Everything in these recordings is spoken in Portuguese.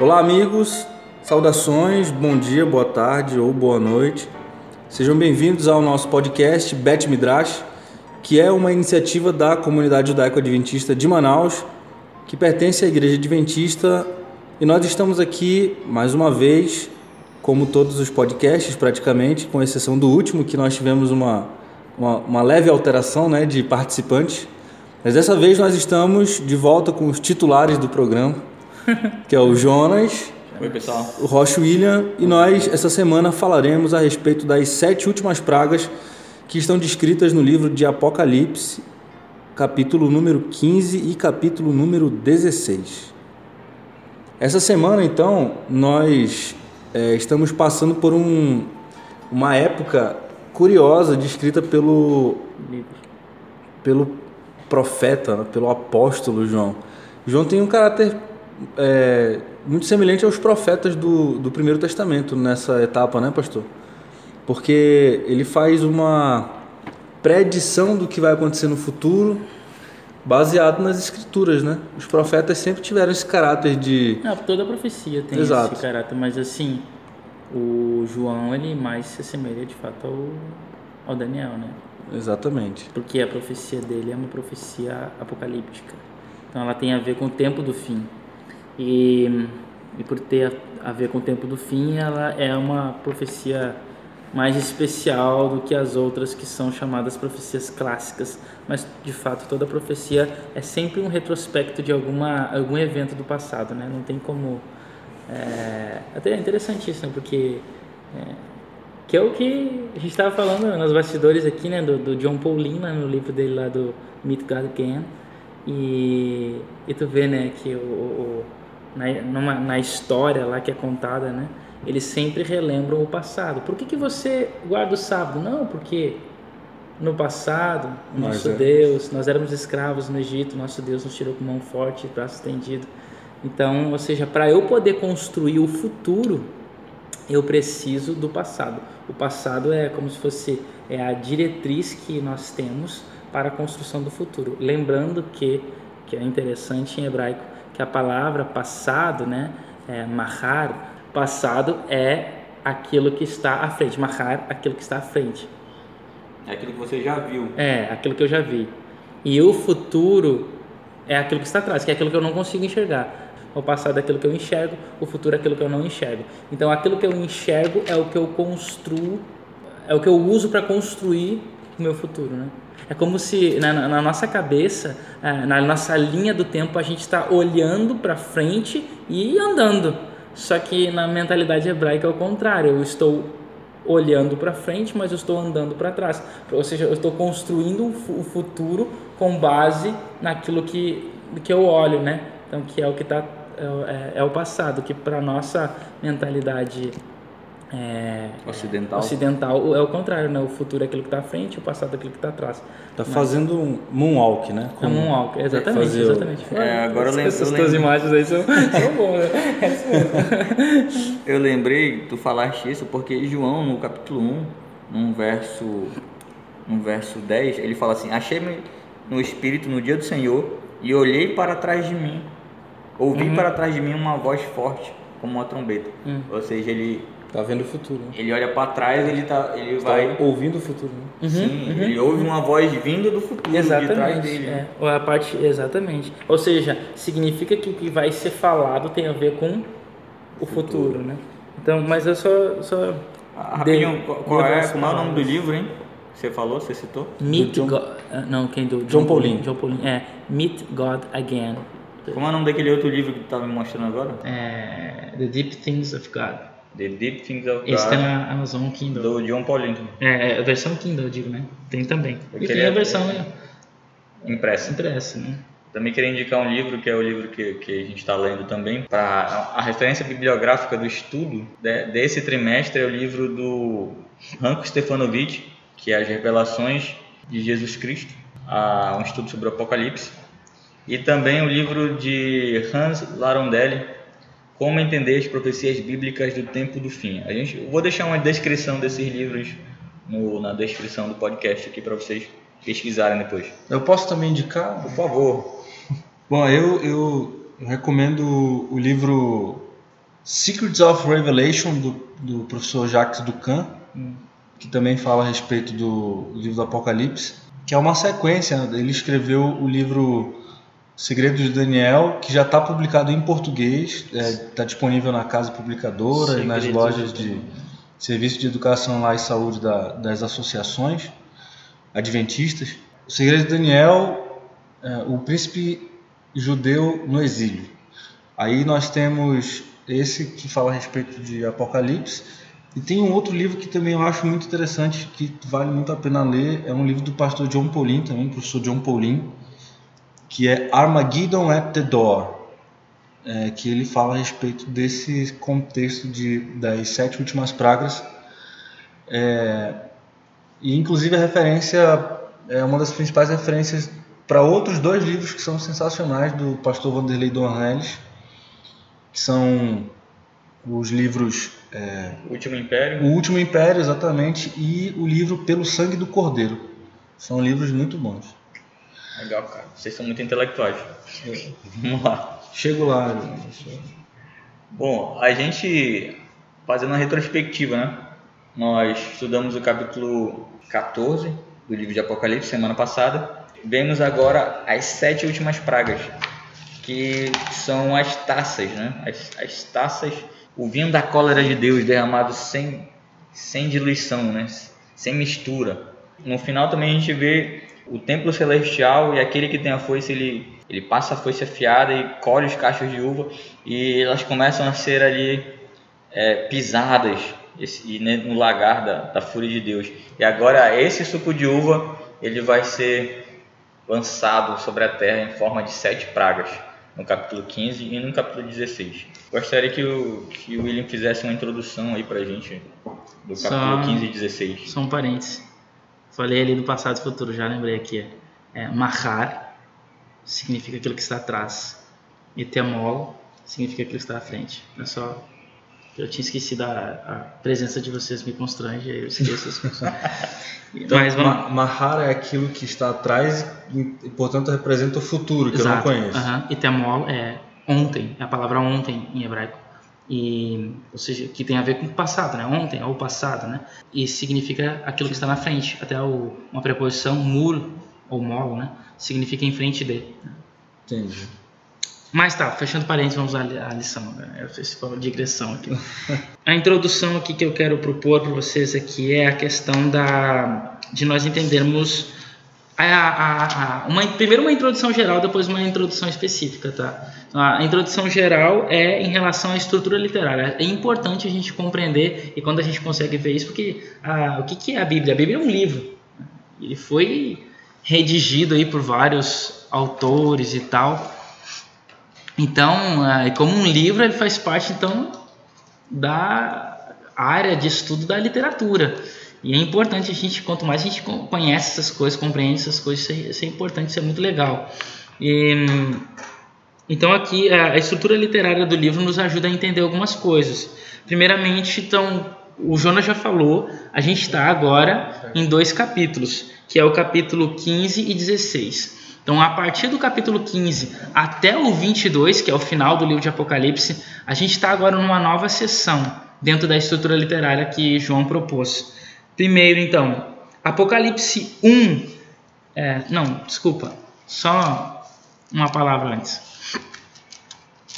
Olá, amigos, saudações, bom dia, boa tarde ou boa noite. Sejam bem-vindos ao nosso podcast Bet Midrash, que é uma iniciativa da comunidade judaico-adventista de Manaus, que pertence à Igreja Adventista, e nós estamos aqui mais uma vez, como todos os podcasts praticamente, com exceção do último, que nós tivemos uma, uma, uma leve alteração né, de participantes. Mas dessa vez nós estamos de volta com os titulares do programa que é o Jonas. Oi, pessoal. O Rocha William. E nós, essa semana, falaremos a respeito das sete últimas pragas que estão descritas no livro de Apocalipse, capítulo número 15 e capítulo número 16. Essa semana, então, nós é, estamos passando por um, uma época curiosa descrita pelo, pelo profeta, pelo apóstolo João. João tem um caráter é, muito semelhante aos profetas do, do Primeiro Testamento nessa etapa, né, pastor? Porque ele faz uma predição do que vai acontecer no futuro baseado nas escrituras, né? Os profetas sempre tiveram esse caráter de... Não, toda profecia tem Exato. esse caráter, mas assim, o João, ele mais se assemelha de fato ao, ao Daniel, né? Exatamente. Porque a profecia dele é uma profecia apocalíptica. Então ela tem a ver com o tempo do fim. E, e por ter a ver com o tempo do fim, ela é uma profecia mais especial do que as outras que são chamadas profecias clássicas, mas de fato toda profecia é sempre um retrospecto de alguma algum evento do passado, né? Não tem como é, até é interessantíssimo porque é, que é o que a gente estava falando nos bastidores aqui, né, do, do John Paulina no livro dele lá do Meet God Again. E, e tu vê, né, que o, o na, numa, na história lá que é contada, né? Eles sempre relembram o passado. Por que, que você guarda o sábado? Não, porque no passado, nosso é. Deus, nós éramos escravos no Egito, nosso Deus nos tirou com mão forte, braço estendido. Então, ou seja, para eu poder construir o futuro, eu preciso do passado. O passado é como se fosse é a diretriz que nós temos para a construção do futuro. Lembrando que, que é interessante em hebraico, que a palavra passado, né, é, mahar, passado é aquilo que está à frente, mahar, aquilo que está à frente. É aquilo que você já viu. É, aquilo que eu já vi. E o futuro é aquilo que está atrás, que é aquilo que eu não consigo enxergar. O passado é aquilo que eu enxergo, o futuro é aquilo que eu não enxergo. Então, aquilo que eu enxergo é o que eu construo, é o que eu uso para construir o meu futuro, né? É como se na, na nossa cabeça, é, na nossa linha do tempo, a gente está olhando para frente e andando. Só que na mentalidade hebraica é o contrário. Eu estou olhando para frente, mas eu estou andando para trás. Ou seja, eu estou construindo o futuro com base naquilo que, que eu olho, né? Então, que é o que está é, é, é o passado, que para nossa mentalidade é, ocidental. ocidental é o contrário, né? O futuro é aquilo que está à frente, o passado é aquilo que está atrás. Está fazendo um moonwalk, né? Como é um moonwalk, exatamente, fazer exatamente. O... É, agora eu lembro, Essas tuas imagens aí são, são boas, né? eu lembrei, tu falaste isso, porque João, no capítulo 1, no verso, no verso 10, ele fala assim, achei-me no Espírito no dia do Senhor e olhei para trás de mim, ouvi uhum. para trás de mim uma voz forte, como uma trombeta. Uhum. Ou seja, ele Tá vendo o futuro. Né? Ele olha para trás, ele tá, ele Está vai ouvindo o futuro. Né? Uhum, Sim, uhum. ele ouve uma voz vinda do futuro exatamente, de trás dele. É. Ou a parte exatamente. Ou seja, significa que o que vai ser falado tem a ver com o futuro, futuro né? Então, mas eu só só ah, Rapidinho, qual, qual é, como é o nome do livro, hein? Você falou, você citou? Meet John... God, ah, não, quem do John, John Pauline. John Pauline, é Meet God Again. Como é o nome daquele outro livro que tu estava me mostrando agora? É The Deep Things of God. The Deep Things of God. Esse tem na Amazon Kindle. Do John Pauline. É, é, a versão Kindle, eu digo, né? Tem também. Eu e tem a versão é, impressa. Impressa, né? Também queria indicar um livro, que é o livro que, que a gente está lendo também. Pra, a referência bibliográfica do estudo de, desse trimestre é o livro do Ranko Stefanovic, que é As Revelações de Jesus Cristo, a, um estudo sobre o Apocalipse. E também o livro de Hans Larondelli, como entender as profecias bíblicas do tempo do fim. A gente, eu vou deixar uma descrição desses livros no, na descrição do podcast aqui para vocês pesquisarem depois. Eu posso também indicar? Por favor. Bom, eu, eu recomendo o livro Secrets of Revelation, do, do professor Jacques Ducan, hum. que também fala a respeito do livro do Apocalipse, que é uma sequência. Ele escreveu o livro Segredos de Daniel, que já está publicado em português, está é, disponível na casa publicadora e nas lojas de serviço de educação lá e saúde da, das associações adventistas. O Segredo de Daniel, é, o príncipe judeu no exílio. Aí nós temos esse que fala a respeito de Apocalipse. E tem um outro livro que também eu acho muito interessante, que vale muito a pena ler. É um livro do pastor John Paulin, também, professor John Paulin que é Armageddon at the Door, é, que ele fala a respeito desse contexto de, das sete últimas pragas. É, e inclusive a referência é uma das principais referências para outros dois livros que são sensacionais do pastor Vanderlei Dornelles, que são os livros é, O Último Império. O Último Império, exatamente, e o livro Pelo Sangue do Cordeiro. São livros muito bons. Legal, cara. Vocês são muito intelectuais. Vamos lá. Chego lá. Bom, a gente, fazendo uma retrospectiva, né? Nós estudamos o capítulo 14 do livro de Apocalipse semana passada. Vemos agora as sete últimas pragas, que são as taças, né? As, as taças, o vinho da cólera de Deus derramado sem, sem diluição, né? Sem mistura. No final também a gente vê o templo celestial e aquele que tem a foice, ele, ele passa a foice afiada e colhe os cachos de uva e elas começam a ser ali é, pisadas esse, no lagar da, da fúria de Deus. E agora esse suco de uva ele vai ser lançado sobre a terra em forma de sete pragas, no capítulo 15 e no capítulo 16. Gostaria que o, que o William fizesse uma introdução aí pra gente do capítulo só, 15 e 16. São parentes. Falei ali do passado e futuro, já lembrei aqui. É, mahar significa aquilo que está atrás. E temol significa aquilo que está à frente. É só eu tinha esquecido a, a presença de vocês me constrange, aí eu esqueço as coisas. então, Mas vamos... Mahar é aquilo que está atrás e, portanto, representa o futuro, que Exato. eu não conheço. Uhum. E temol é ontem, é a palavra ontem em hebraico e ou seja que tem a ver com o passado né? Ontem ou passado né? E significa aquilo que está na frente. Até o, uma preposição mur ou molo né? Significa em frente de. Entendi. Mas tá fechando parênteses vamos à, à lição né? eu fiz uma digressão aqui. A introdução aqui que eu quero propor para vocês aqui é a questão da de nós entendermos a, a, a, uma, primeiro uma introdução geral, depois uma introdução específica, tá? A introdução geral é em relação à estrutura literária. É importante a gente compreender e quando a gente consegue ver isso, porque o que, que é a Bíblia? A Bíblia é um livro. Ele foi redigido aí por vários autores e tal. Então, como um livro, ele faz parte então da área de estudo da literatura. E é importante a gente, quanto mais a gente conhece essas coisas, compreende essas coisas, isso é, isso é importante, isso é muito legal. E, então aqui a estrutura literária do livro nos ajuda a entender algumas coisas. Primeiramente, então, o Jonas já falou, a gente está agora em dois capítulos, que é o capítulo 15 e 16. Então, a partir do capítulo 15 até o 22, que é o final do livro de Apocalipse, a gente está agora numa nova sessão dentro da estrutura literária que João propôs. Primeiro, então, Apocalipse 1. É, não, desculpa, só uma palavra antes.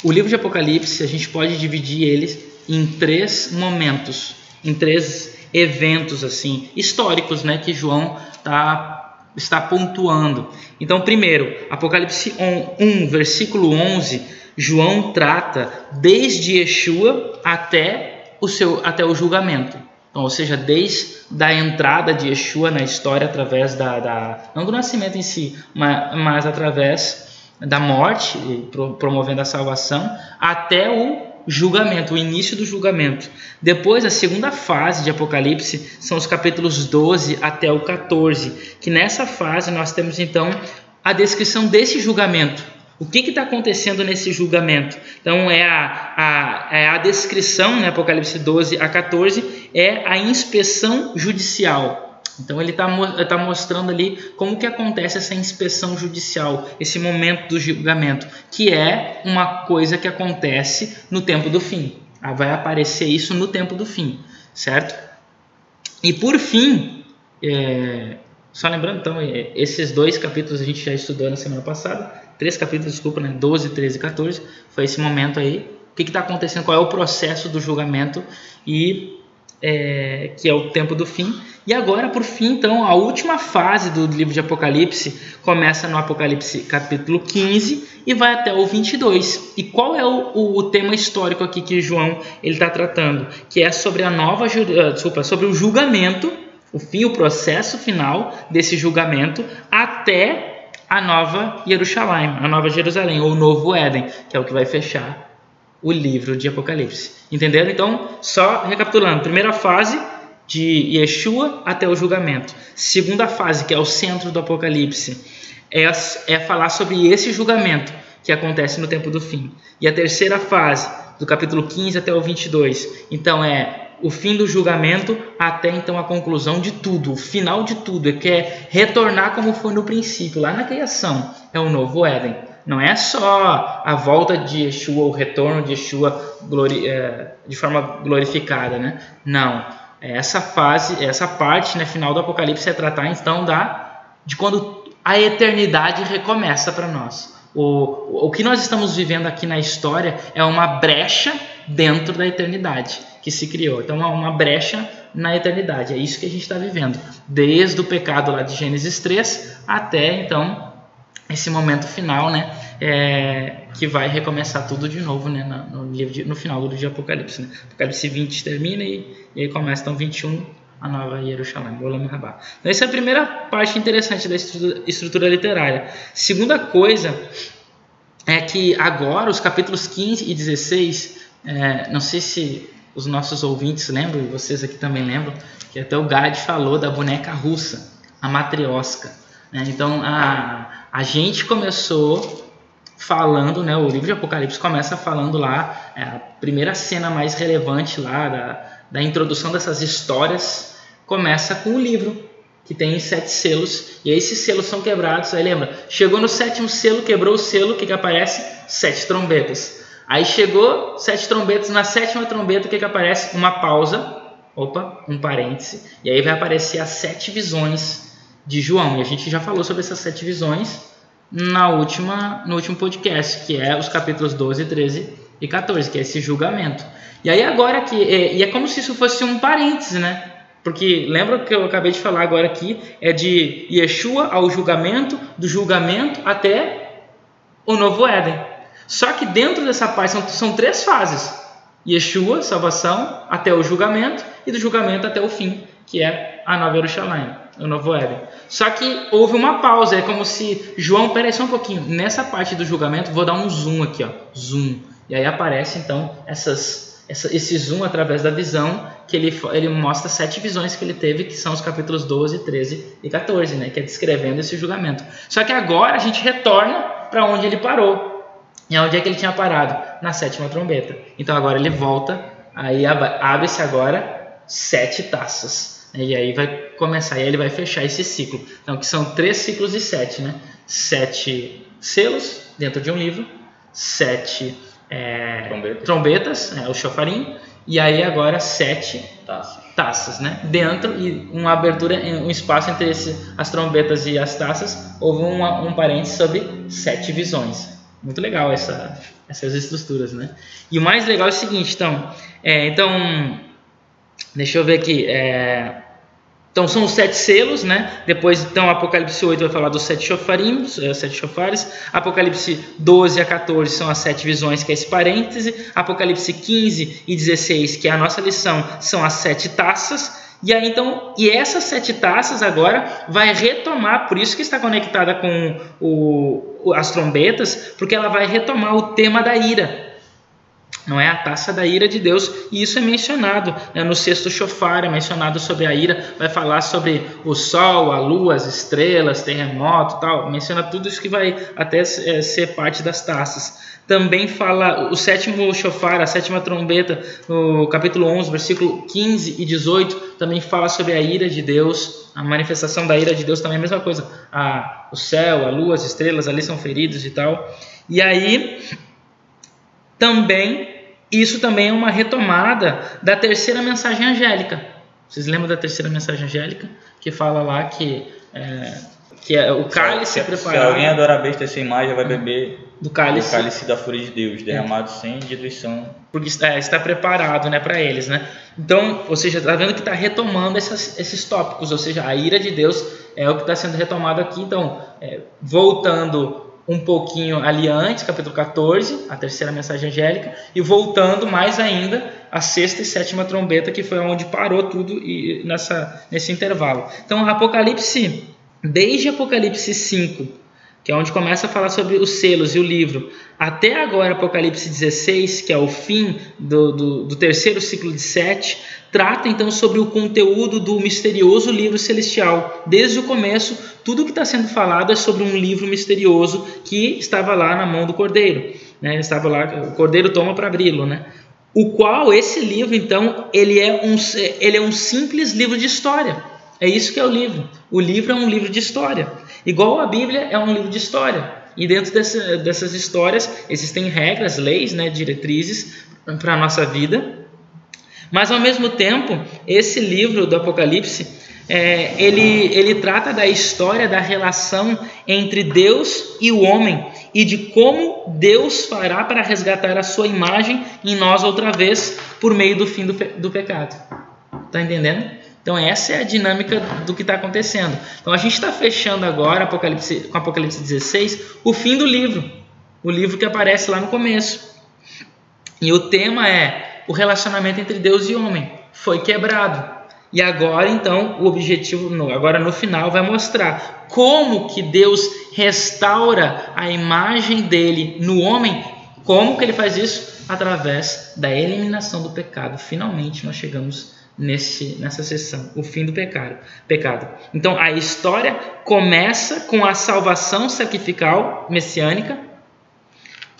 O livro de Apocalipse, a gente pode dividir ele em três momentos, em três eventos assim históricos, né, que João tá, está pontuando. Então, primeiro, Apocalipse 1, versículo 11, João trata desde Yeshua até o seu até o julgamento. Então, ou seja, desde a entrada de Yeshua na história através da, da não do nascimento em si, mas, mas através da morte, promovendo a salvação, até o julgamento, o início do julgamento. Depois, a segunda fase de Apocalipse são os capítulos 12 até o 14, que nessa fase nós temos então a descrição desse julgamento. O que está acontecendo nesse julgamento? Então, é a, a, é a descrição, né, Apocalipse 12 a 14, é a inspeção judicial. Então, ele está tá mostrando ali como que acontece essa inspeção judicial, esse momento do julgamento, que é uma coisa que acontece no tempo do fim. Ah, vai aparecer isso no tempo do fim, certo? E por fim, é, só lembrando, então, é, esses dois capítulos a gente já estudou na semana passada, três capítulos, desculpa, né? 12, 13 e 14, foi esse momento aí. O que está acontecendo? Qual é o processo do julgamento e é, que é o tempo do fim. E agora, por fim, então, a última fase do livro de Apocalipse começa no Apocalipse capítulo 15 e vai até o 22. E qual é o, o, o tema histórico aqui que João ele está tratando? Que é sobre a nova, uh, desculpa, sobre o julgamento, o fim, o processo final desse julgamento até a nova Jerusalém, a nova Jerusalém, ou o novo Éden, que é o que vai fechar o livro de Apocalipse. Entenderam? Então, só recapitulando: primeira fase, de Yeshua até o julgamento. Segunda fase, que é o centro do Apocalipse, é, é falar sobre esse julgamento que acontece no tempo do fim. E a terceira fase, do capítulo 15 até o 22, então é o fim do julgamento até então a conclusão de tudo, o final de tudo, é que é retornar como foi no princípio, lá na criação, é o novo Éden. Não é só a volta de Yeshua, o retorno de Yeshua glori, é, de forma glorificada, né? Não. É essa fase, essa parte né, final do Apocalipse é tratar então da de quando a eternidade recomeça para nós. O, o que nós estamos vivendo aqui na história é uma brecha dentro da eternidade que se criou. Então, é uma brecha na eternidade. É isso que a gente está vivendo. Desde o pecado lá de Gênesis 3 até então esse momento final, né? É, que vai recomeçar tudo de novo, né? No, no, de, no final do livro de Apocalipse, né? Apocalipse 20 termina e, e aí começa então 21 a nova Jerusalém, Olam Rabá. Então, essa é a primeira parte interessante da estrutura, estrutura literária. Segunda coisa é que agora os capítulos 15 e 16, é, não sei se os nossos ouvintes lembram, e vocês aqui também lembram, que até o Gad falou da boneca russa, a matriosca. Né? Então, a, a gente começou falando, né, o livro de Apocalipse começa falando lá, é, a primeira cena mais relevante lá da, da introdução dessas histórias começa com o livro, que tem sete selos, e aí esses selos são quebrados, aí lembra, chegou no sétimo selo, quebrou o selo, o que, que aparece? Sete trombetas. Aí chegou sete trombetas, na sétima trombeta o que, que aparece? Uma pausa, opa, um parêntese, e aí vai aparecer as sete visões de João. E a gente já falou sobre essas sete visões na última, no último podcast, que é os capítulos 12, 13 e 14, que é esse julgamento. E aí agora que é, e é como se isso fosse um parêntese, né? Porque lembra que eu acabei de falar agora aqui é de Yeshua ao julgamento, do julgamento até o novo Éden. Só que dentro dessa parte são, são três fases: Yeshua, salvação, até o julgamento e do julgamento até o fim, que é a Nova Jerusalém o novo Éden. Só que houve uma pausa, é como se João, peraí só um pouquinho, nessa parte do julgamento, vou dar um zoom aqui, ó, zoom. E aí aparece então essas, essa, esse zoom através da visão, que ele, ele mostra sete visões que ele teve, que são os capítulos 12, 13 e 14, né, que é descrevendo esse julgamento. Só que agora a gente retorna para onde ele parou. E onde é que ele tinha parado? Na sétima trombeta. Então agora ele volta, aí abre-se agora sete taças. E aí vai começar, e aí ele vai fechar esse ciclo. Então, que são três ciclos de sete, né? Sete selos dentro de um livro, sete é, trombetas, trombetas é, o chofarim, e aí agora sete taças. taças, né? Dentro e uma abertura, um espaço entre esse, as trombetas e as taças, houve uma, um parênteses sobre sete visões. Muito legal essa, essas estruturas, né? E o mais legal é o seguinte, então, é, então deixa eu ver aqui, é, então são os sete selos, né? Depois, então, Apocalipse 8 vai falar dos sete chofarim, é, sete chofares. Apocalipse 12 a 14 são as sete visões, que é esse parêntese. Apocalipse 15 e 16, que é a nossa lição, são as sete taças. E aí então, e essas sete taças agora vai retomar, por isso que está conectada com o, as trombetas, porque ela vai retomar o tema da ira não é a taça da ira de Deus, e isso é mencionado né, no sexto chofar, é mencionado sobre a ira, vai falar sobre o sol, a lua, as estrelas, terremoto, tal, menciona tudo isso que vai até é, ser parte das taças. Também fala o sétimo chofar, a sétima trombeta, no capítulo 11, versículo 15 e 18, também fala sobre a ira de Deus, a manifestação da ira de Deus também é a mesma coisa. A, o céu, a lua, as estrelas ali são feridos e tal. E aí também isso também é uma retomada da terceira mensagem angélica. Vocês lembram da terceira mensagem angélica? Que fala lá que, é, que é o cálice se, é preparado. Se alguém adorar a besta essa imagem, vai beber do cálice. do cálice da fúria de Deus, derramado sem diluição. Porque está, está preparado né, para eles. Né? Então, ou seja, está vendo que está retomando essas, esses tópicos, ou seja, a ira de Deus é o que está sendo retomado aqui. Então, é, voltando um pouquinho ali antes, capítulo 14, a terceira mensagem angélica, e voltando mais ainda a sexta e sétima trombeta, que foi onde parou tudo e nessa, nesse intervalo. Então, Apocalipse, desde Apocalipse 5 que é onde começa a falar sobre os selos e o livro. Até agora, Apocalipse 16, que é o fim do, do, do, terceiro ciclo de sete, trata então sobre o conteúdo do misterioso livro celestial. Desde o começo, tudo que está sendo falado é sobre um livro misterioso que estava lá na mão do cordeiro. Né? Estava lá, o cordeiro toma para abri-lo. Né? O qual, esse livro, então, ele é, um, ele é um simples livro de história. É isso que é o livro. O livro é um livro de história. Igual a Bíblia é um livro de história. E dentro dessa, dessas histórias existem regras, leis, né, diretrizes para a nossa vida. Mas ao mesmo tempo, esse livro do Apocalipse, é, ele, ele trata da história da relação entre Deus e o homem e de como Deus fará para resgatar a sua imagem em nós outra vez por meio do fim do, do pecado. Tá entendendo? Então essa é a dinâmica do que está acontecendo. Então a gente está fechando agora Apocalipse, com Apocalipse 16 o fim do livro, o livro que aparece lá no começo. E o tema é o relacionamento entre Deus e homem foi quebrado. E agora então o objetivo, agora no final vai mostrar como que Deus restaura a imagem dele no homem. Como que ele faz isso? Através da eliminação do pecado. Finalmente nós chegamos nesse, nessa sessão, o fim do pecado. pecado. Então a história começa com a salvação sacrificial messiânica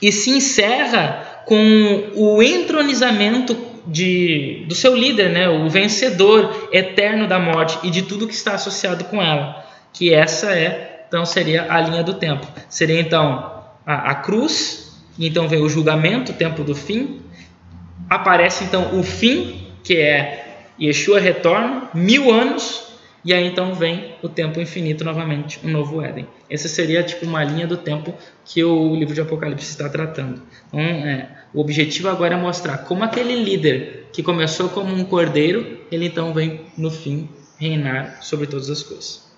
e se encerra com o entronizamento de, do seu líder, né, o vencedor eterno da morte e de tudo que está associado com ela. Que essa é, então, seria a linha do tempo. Seria então a, a cruz, e então vem o julgamento, o tempo do fim. Aparece então o fim, que é Yeshua retorna, mil anos, e aí então vem o tempo infinito novamente, um novo Éden. Essa seria tipo uma linha do tempo que o livro de Apocalipse está tratando. Então, é, o objetivo agora é mostrar como aquele líder que começou como um cordeiro, ele então vem no fim reinar sobre todas as coisas.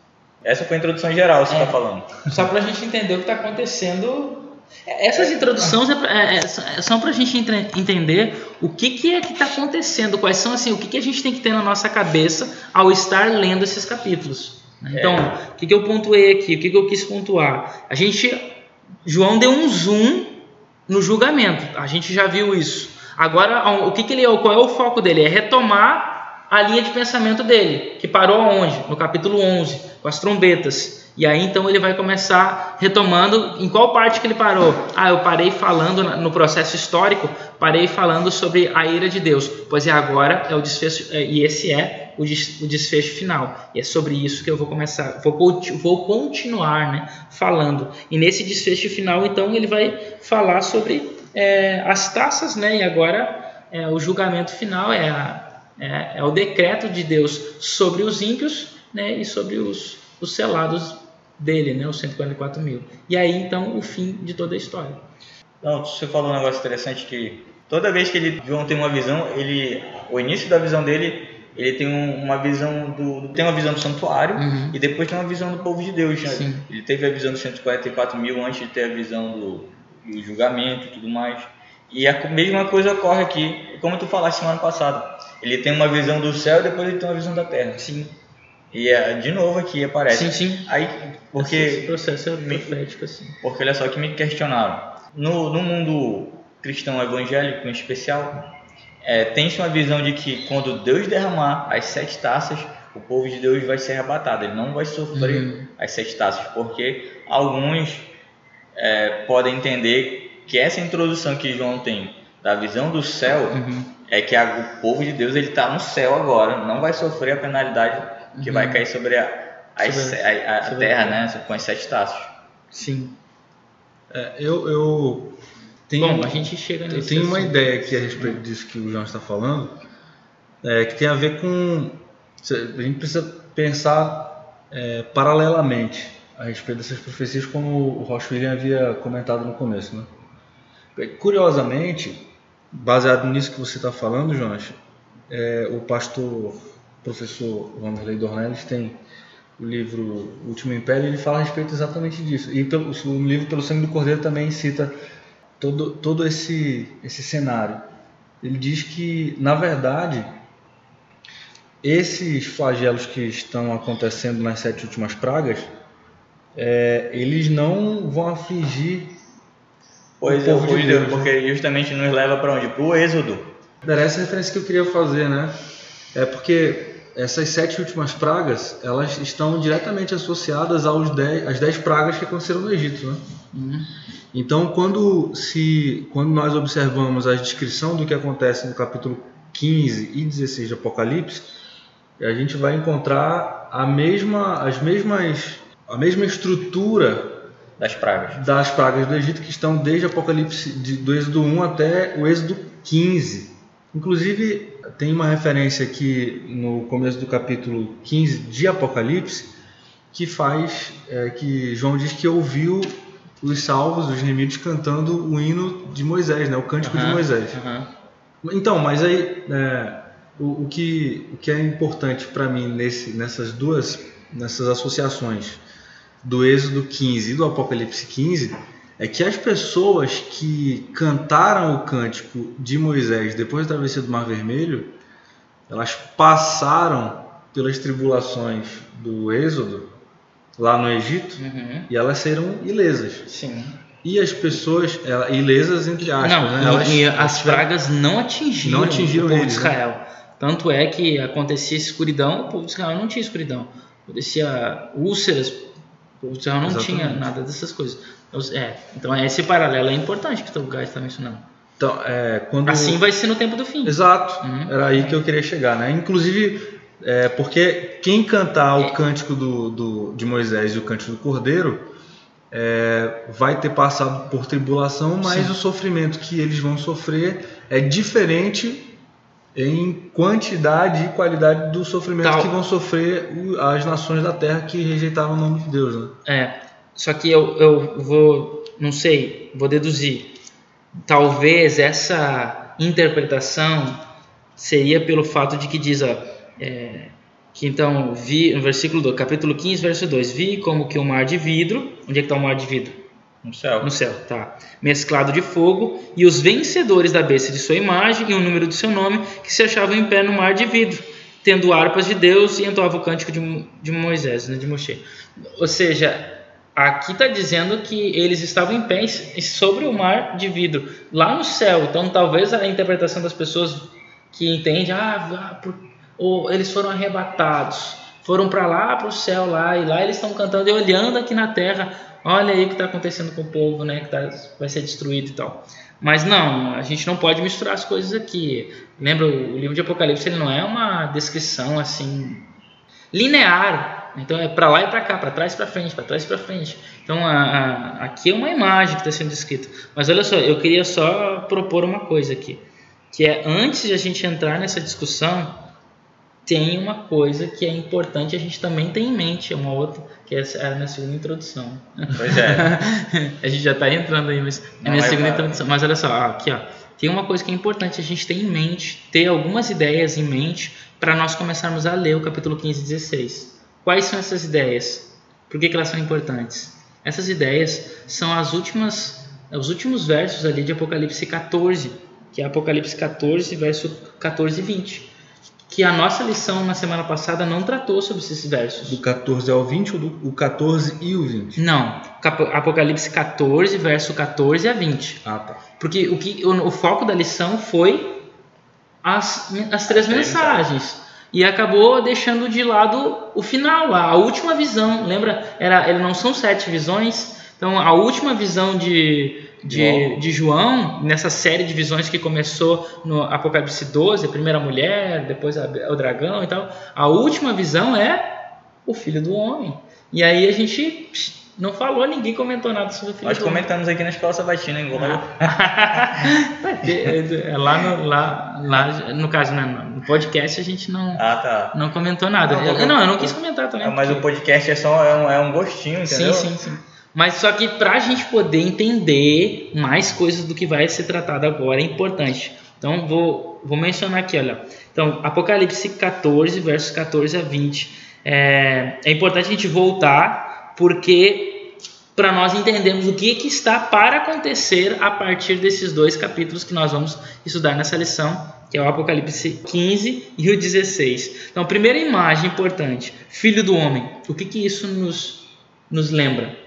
Essa foi a introdução geral que você está é, falando. Só para a gente entender o que está acontecendo essas introduções é é, é, são para a gente entender o que, que é que está acontecendo, quais são assim, o que, que a gente tem que ter na nossa cabeça ao estar lendo esses capítulos. Né? Então, é. o que, que eu pontuei aqui, o que, que eu quis pontuar? A gente, João deu um zoom no julgamento, a gente já viu isso. Agora, o que, que ele, qual é o foco dele? É retomar a linha de pensamento dele, que parou onde? No capítulo 11, com as trombetas. E aí então ele vai começar retomando em qual parte que ele parou? Ah, eu parei falando no processo histórico, parei falando sobre a ira de Deus. Pois é, agora é o desfecho é, e esse é o desfecho final. E é sobre isso que eu vou começar, vou, vou continuar, né, falando. E nesse desfecho final, então ele vai falar sobre é, as taças, né? E agora é, o julgamento final é, a, é, é o decreto de Deus sobre os ímpios, né? E sobre os os selados dele, né, os 144 mil. E aí então o fim de toda a história. Não, você falou um negócio interessante que toda vez que ele João tem uma visão, ele o início da visão dele ele tem uma visão do tem uma visão do santuário uhum. e depois tem uma visão do povo de Deus. Né? Ele teve a visão dos 144 mil antes de ter a visão do, do julgamento e tudo mais. E a mesma coisa ocorre aqui, como tu falaste semana passada. Ele tem uma visão do céu e depois ele tem uma visão da terra. Sim. E é, de novo aqui aparece. Sim, sim. Aí, porque Esse processo é profético, assim. Porque olha só que me questionaram. No, no mundo cristão evangélico em especial, é, tem-se uma visão de que quando Deus derramar as sete taças, o povo de Deus vai ser arrebatado. Ele não vai sofrer uhum. as sete taças, porque alguns é, podem entender que essa introdução que João tem da visão do céu uhum. é que a, o povo de Deus ele está no céu agora, não vai sofrer a penalidade que uhum. vai cair sobre a, a, sobre, a, a sobre terra, né? Com as sete taços. Sim. É, eu, eu Tem, Bom, a gente chega Eu nesse tenho uma ideia aqui a respeito disso que o João está falando, é, que tem a ver com. A gente precisa pensar é, paralelamente a respeito dessas profecias, como o Rocha William havia comentado no começo. Né? Curiosamente, baseado nisso que você está falando, Jonas, é, o pastor professor Wanderlei Dornelles tem o livro O Último Império, ele fala a respeito exatamente disso. E pelo, o livro Pelo Sangue do Cordeiro também cita todo, todo esse, esse cenário. Ele diz que, na verdade, esses flagelos que estão acontecendo nas sete últimas pragas, é, eles não vão afligir Pois o povo de Deus, porque justamente nos leva para onde? Para o Êxodo. Era essa referência que eu queria fazer, né? É porque essas sete últimas pragas, elas estão diretamente associadas aos dez, às dez pragas que aconteceram no Egito, né? Uhum. Então, quando, se, quando nós observamos a descrição do que acontece no capítulo 15 e 16 de Apocalipse, a gente vai encontrar a mesma, as mesmas, a mesma estrutura Das pragas. das pragas do Egito que estão desde Apocalipse de, do Êxodo 1 até o Êxodo 15. Inclusive, tem uma referência aqui no começo do capítulo 15 de Apocalipse que faz é, que João diz que ouviu os salvos, os remidos cantando o hino de Moisés, né, o cântico de Moisés. Então, mas aí é, o, o que, o que é importante para mim nesse, nessas duas nessas associações do Êxodo 15 e do Apocalipse 15 é que as pessoas que cantaram o cântico de Moisés depois da travessia do Mar Vermelho, elas passaram pelas tribulações do Êxodo lá no Egito Uhum. e elas saíram ilesas. Sim. E as pessoas, ela- ilesas entre aspas, não, né? Elas- e as pragas não atingiram, Não atingiram o povo eles, de né? Israel. Tanto é que acontecia escuridão, o povo de Israel não tinha escuridão. Acontecia úlceras, o povo de Israel não Exatamente. tinha nada dessas coisas. Então, é, então esse paralelo é importante que o Guy está mencionando. Então, é, quando Assim vai ser no tempo do fim. Exato, Uhum. era aí que eu queria chegar, né? Inclusive, é, porque quem cantar É. o cântico do, do- de Moisés e o cântico do Cordeiro é, vai ter passado por tribulação, mas Sim. o sofrimento que eles vão sofrer é diferente em quantidade e qualidade do sofrimento Tal. que vão sofrer as nações da terra que rejeitaram o nome de Deus, né? É, só que eu, eu vou, não sei, vou deduzir. Talvez essa interpretação seria pelo fato de que diz, ó, é, que então, vi, no versículo do capítulo 15, verso 2, vi como que o mar de vidro, onde é que está o mar de vidro? No céu. No céu, tá. Mesclado de fogo, e os vencedores da besta de sua imagem e o número do seu nome, que se achavam em pé no mar de vidro, tendo harpas de Deus e entoavam o cântico de, de Moisés, né, de Moshe. Ou seja, aqui está dizendo que eles estavam em pé sobre o mar de vidro, lá no céu. Então, talvez a interpretação das pessoas que entendem, ah, ah, por- ou eles foram arrebatados, foram para lá, para o céu lá, e lá eles estão cantando e olhando aqui na terra, olha aí o que está acontecendo com o povo, né, que tá, vai ser destruído e tal. Mas não, a gente não pode misturar as coisas aqui. Lembra, o livro de Apocalipse ele não é uma descrição assim linear. Então é para lá e para cá, para trás e para frente, para trás e para frente. Então a, a- aqui é uma imagem que está sendo descrita. Mas olha só, eu queria só propor uma coisa aqui, que é antes de a gente entrar nessa discussão, tem uma coisa que é importante a gente também ter em mente, é uma outra, que essa era a minha segunda introdução. Pois é. a gente já está entrando aí, mas é a minha segunda introdução. Mas olha só, aqui ó, tem uma coisa que é importante a gente ter em mente, ter algumas ideias em mente para nós começarmos a ler o capítulo 15 e 16. Quais são essas ideias? Por que, que elas são importantes? Essas ideias são as últimas, os últimos versos ali de Apocalipse 14, que é Apocalipse 14, verso 14 e 20. Que a nossa lição na semana passada não tratou sobre esses versos. Do 14 ao 20 ou do o 14 e o 20? Não, Apocalipse 14, verso 14 a 20. Ah, tá. Porque o, que, o, o foco da lição foi as, as três mensagens. E acabou deixando de lado o final, a, última visão. Lembra? Era, ele não são sete visões. Então, a última visão de, de, João. de João, nessa série de visões que começou no Apocalipse 12, a primeira mulher, depois a- o dragão e tal. A última visão é o Filho do Homem. E aí a gente não falou, ninguém comentou nada sobre o filho Nós comentamos aqui na Escola Sabatina, em ter- é, lá, no, lá, lá, no caso, né, no podcast a gente não, Ah, tá. não comentou nada. Não, Eu- não, eu não quis comentar também. Ah, Mas o porque- podcast é só é um, é um gostinho, entendeu? Sim, sim, sim. Mas só que pra gente poder entender mais coisas do que vai ser tratado agora é importante. Então vou, vou mencionar aqui, olha. Então, Apocalipse 14, versos 14 a 20. É, é importante a gente voltar, porque para nós entendermos o que, que está para acontecer a partir desses dois capítulos que nós vamos estudar nessa lição, que é o Apocalipse 15 e o 16. Então, primeira imagem importante: Filho do Homem. O que, que isso nos, nos lembra?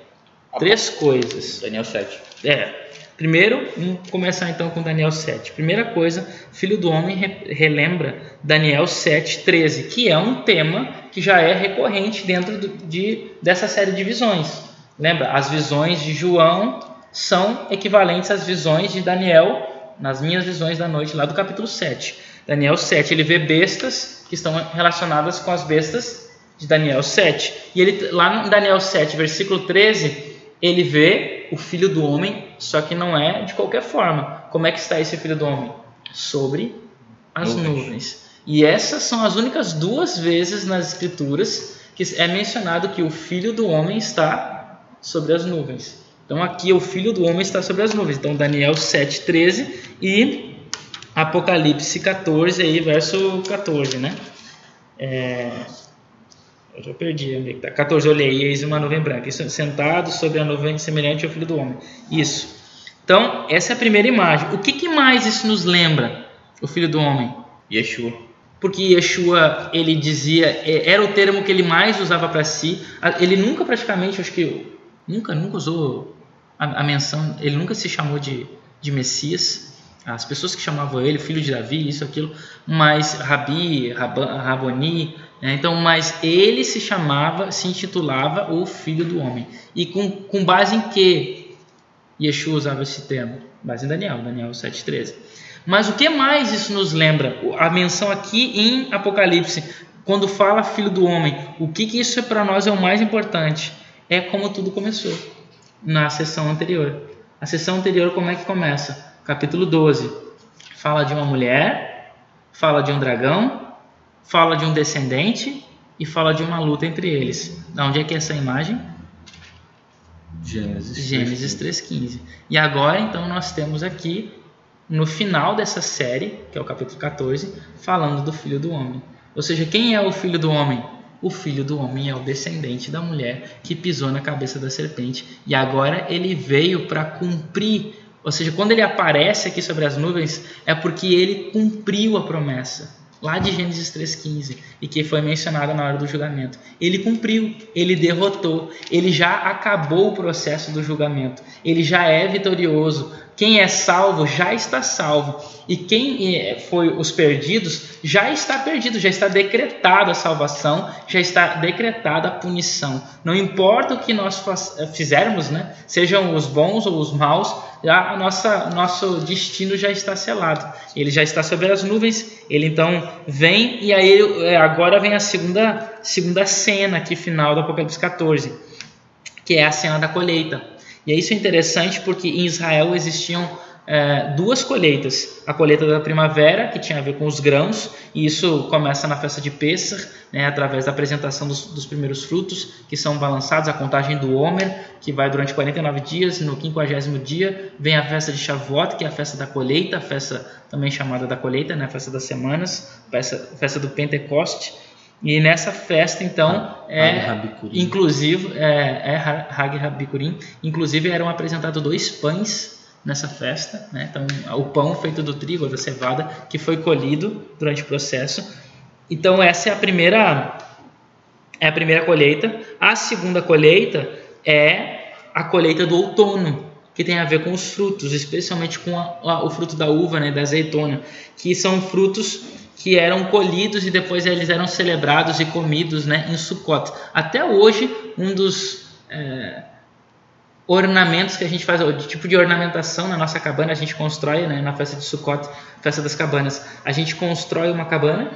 Três coisas. Daniel 7. É. Primeiro, vamos começar então com Daniel 7. Primeira coisa, Filho do Homem re- relembra Daniel 7:13, que é um tema que já é recorrente dentro do- de, dessa série de visões. Lembra? As visões de João são equivalentes às visões de Daniel nas minhas visões da noite lá do capítulo 7. Daniel 7, ele vê bestas que estão relacionadas com as bestas de Daniel 7. E ele lá em Daniel 7, versículo 13, ele vê o filho do homem, só que não é de qualquer forma. Como é que está esse filho do homem? Sobre as Nuvens. nuvens. E essas são as únicas duas vezes nas escrituras que é mencionado que o filho do homem está sobre as nuvens. Então aqui o filho do homem está sobre as nuvens. Então Daniel 7:13 e Apocalipse 14 aí verso 14, né? É, eu já perdi onde é que tá. 14, eu olhei, eis uma nuvem branca, isso, sentado sobre a nuvem semelhante ao filho do homem. Isso. Então, essa é a primeira imagem. O que, que mais isso nos lembra? O filho do homem. Yeshua. Porque Yeshua, ele dizia, é, era o termo que ele mais usava para si. Ele nunca praticamente, acho que nunca, nunca usou a, a menção, ele nunca se chamou de, de Messias. As pessoas que chamavam ele, filho de Davi, isso, aquilo, mas Rabi, Raba- Raboni, né? Então, mas ele se chamava, se intitulava o Filho do Homem. E com, com base em que Yeshua usava esse termo? Base em Daniel, Daniel 7,13. Mas o que mais isso nos lembra? A menção aqui em Apocalipse, quando fala Filho do Homem, o que, que isso para nós é o mais importante? É como tudo começou na sessão anterior. A sessão anterior, como é que começa? Capítulo 12. Fala de uma mulher, fala de um dragão, fala de um descendente e fala de uma luta entre eles. Da onde é que é essa imagem? Gênesis. Gênesis 3,15. E agora, então, nós temos aqui, no final dessa série, que é o capítulo 14, falando do Filho do Homem. Ou seja, quem é o Filho do Homem? O Filho do Homem é o descendente da mulher que pisou na cabeça da serpente. E agora ele veio para cumprir. Ou seja, quando ele aparece aqui sobre as nuvens, é porque ele cumpriu a promessa lá de Gênesis 3,15 e que foi mencionada na hora do julgamento. Ele cumpriu, ele derrotou, ele já acabou o processo do julgamento, ele já é vitorioso. Quem é salvo já está salvo, e quem eh, foi os perdidos já está perdido, já está decretada a salvação, já está decretada a punição. Não importa o que nós faz- fizermos, né? sejam os bons ou os maus, a nossa nosso destino já está selado. Ele já está sobre as nuvens. Ele então vem e aí eh, agora vem a segunda segunda cena aqui final do Apocalipse 14, que é a cena da colheita. E isso é interessante porque em Israel existiam eh, duas colheitas. A colheita da primavera, que tinha a ver com os grãos, e isso começa na festa de Pessah, né, através da apresentação dos, dos primeiros frutos, que são balançados, a contagem do Homer, que vai durante 49 dias, no 50 dia vem a festa de Shavuot, que é a festa da colheita, a festa também chamada da colheita, né, a festa das semanas, festa, festa do Pentecoste, e nessa festa, então, é, Rabikurim. Inclusive, é, é Ha- Hag Habikurim, inclusive eram apresentados dois pães nessa festa, né? Então, o pão feito do trigo, da cevada, que foi colhido durante o processo. Então, essa é a primeira é a primeira colheita. A segunda colheita é a colheita do outono, que tem a ver com os frutos, especialmente com a- a- o fruto da uva, né, da azeitona, que são frutos que eram colhidos e depois eles eram celebrados e comidos né, em Sukkot. Até hoje, um dos é, ornamentos que a gente faz, o tipo de ornamentação na nossa cabana, a gente constrói né, na festa de Sukkot, festa das cabanas. A gente constrói uma cabana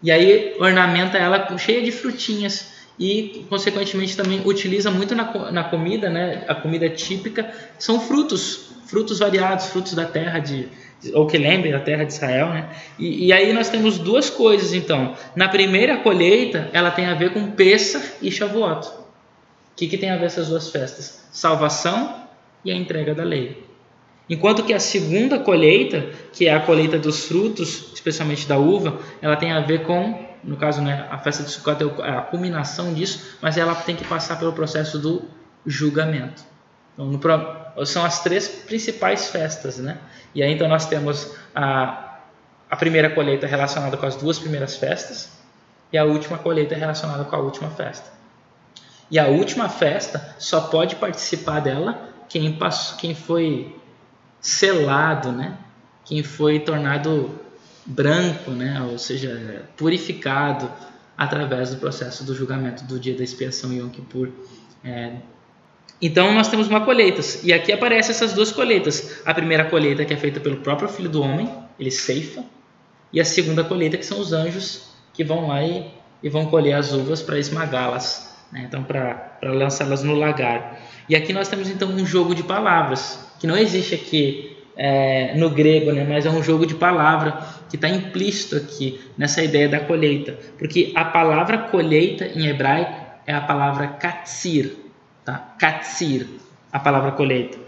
e aí ornamenta ela cheia de frutinhas. e, consequentemente, também utiliza muito na, na comida, né? A comida típica são frutos, frutos variados, frutos da terra de, ou que lembrem da terra de Israel, né? E, e, aí nós temos duas coisas, então. Na primeira colheita, ela tem a ver com Pesach e Shavuot. O que, que tem a ver essas duas festas? Salvação e a entrega da lei. Enquanto que a segunda colheita, que é a colheita dos frutos, especialmente da uva, ela tem a ver com no caso, né, a festa de Sukkot é a culminação disso, mas ela tem que passar pelo processo do julgamento. Então, são as três principais festas, né? E aí então nós temos a, a primeira colheita relacionada com as duas primeiras festas e a última colheita relacionada com a última festa. E a última festa só pode participar dela quem, passou, quem foi selado, né? Quem foi tornado branco, né? ou seja, purificado através do processo do julgamento do dia da expiação Yom Kippur. É, então nós temos uma colheita, e aqui aparecem essas duas colheitas. A primeira colheita que é feita pelo próprio Filho do Homem, ele ceifa, e a segunda colheita que são os anjos que vão lá e, e vão colher as uvas para esmagá-las, né? então para lançá-las no lagar. E aqui nós temos então um jogo de palavras, que não existe aqui é, no grego, né? mas é um jogo de palavra que está implícito aqui nessa ideia da colheita, porque a palavra colheita em hebraico é a palavra katsir, tá? Katsir, a palavra colheita.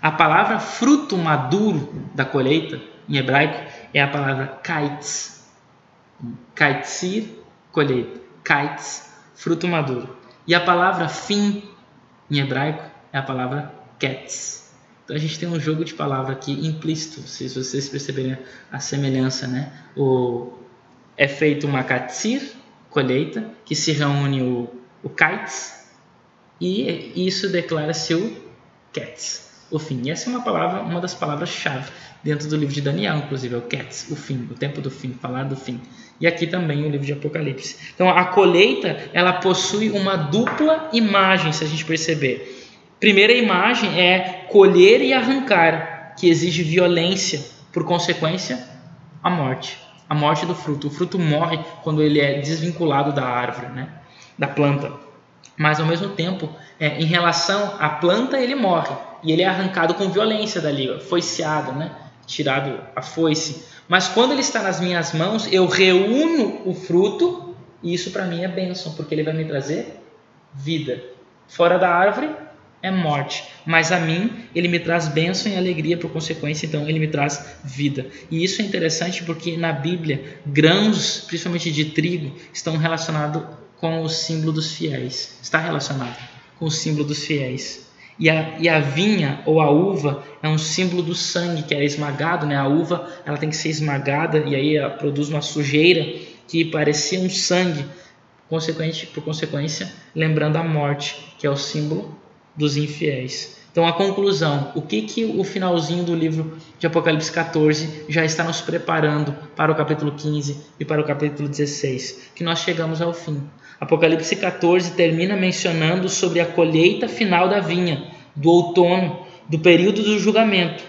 A palavra fruto maduro da colheita em hebraico é a palavra kaitz. Kaitzir, colheita. Kaitz, fruto maduro. E a palavra fim em hebraico é a palavra ketz. Então a gente tem um jogo de palavra aqui implícito, se vocês perceberem a semelhança, né? O, é feito uma katsir, colheita, que se reúne o, o kites, e isso declara-se o ketz, o fim. E essa é uma palavra, uma das palavras-chave dentro do livro de Daniel, inclusive, é o ketz, o fim, o tempo do fim, falar do fim. E aqui também o livro de Apocalipse. Então a colheita, ela possui uma dupla imagem, se a gente perceber. Primeira imagem é colher e arrancar, que exige violência, por consequência, a morte. A morte do fruto. O fruto morre quando ele é desvinculado da árvore, né? da planta. Mas ao mesmo tempo, é, em relação à planta, ele morre e ele é arrancado com violência dali, foiceado, né? tirado a foice. Mas quando ele está nas minhas mãos, eu reúno o fruto e isso para mim é bênção, porque ele vai me trazer vida. Fora da árvore, é morte, mas a mim ele me traz bênção e alegria por consequência, então ele me traz vida. E isso é interessante porque na Bíblia, grãos, principalmente de trigo, estão relacionados com o símbolo dos fiéis. Está relacionado com o símbolo dos fiéis. E a, e a vinha ou a uva é um símbolo do sangue que é esmagado, né? A uva ela tem que ser esmagada e aí ela produz uma sujeira que parecia um sangue, consequente, por consequência, lembrando a morte, que é o símbolo dos infiéis. Então, a conclusão, o que, que o finalzinho do livro de Apocalipse 14 já está nos preparando para o capítulo 15 e para o capítulo 16? Que nós chegamos ao fim. Apocalipse 14 termina mencionando sobre a colheita final da vinha, do outono, do período do julgamento,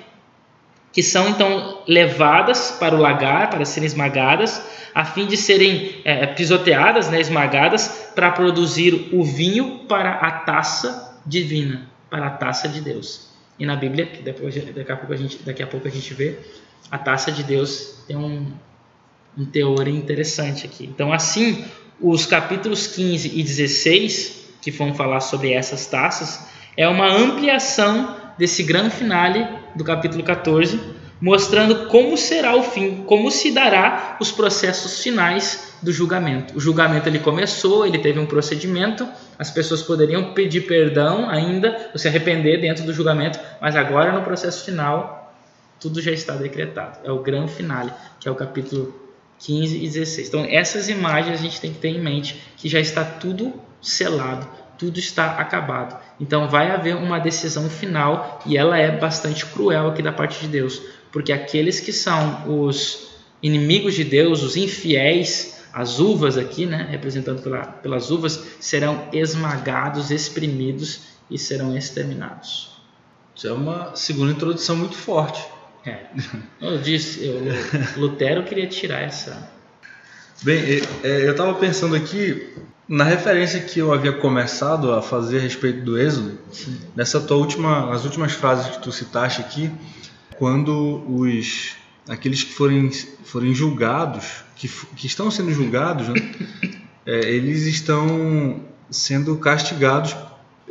que são então levadas para o lagar, para serem esmagadas, a fim de serem é, pisoteadas, né, esmagadas, para produzir o vinho para a taça divina para a taça de Deus. E na Bíblia, que depois, daqui, a pouco a gente, daqui a pouco a gente vê, a taça de Deus tem um, um teor interessante aqui. Então, assim, os capítulos 15 e 16, que vão falar sobre essas taças, é uma ampliação desse grande finale do capítulo 14, mostrando como será o fim, como se dará os processos finais do julgamento. O julgamento ele começou, ele teve um procedimento, as pessoas poderiam pedir perdão ainda, ou se arrepender dentro do julgamento, mas agora no processo final tudo já está decretado. É o grande finale, que é o capítulo 15 e 16. Então essas imagens a gente tem que ter em mente que já está tudo selado, tudo está acabado. Então vai haver uma decisão final e ela é bastante cruel aqui da parte de Deus, porque aqueles que são os inimigos de Deus, os infiéis, as uvas aqui, né, representando pela, pelas uvas, serão esmagados, exprimidos e serão exterminados. Isso é uma segunda introdução muito forte. É. Eu disse, eu, Lutero queria tirar essa. Bem, é, eu estava pensando aqui na referência que eu havia começado a fazer a respeito do Êxodo, Sim. nessa tua última, nas últimas frases que tu citaste aqui, quando os aqueles que forem, forem julgados, que, que estão sendo julgados, né, é, eles estão sendo castigados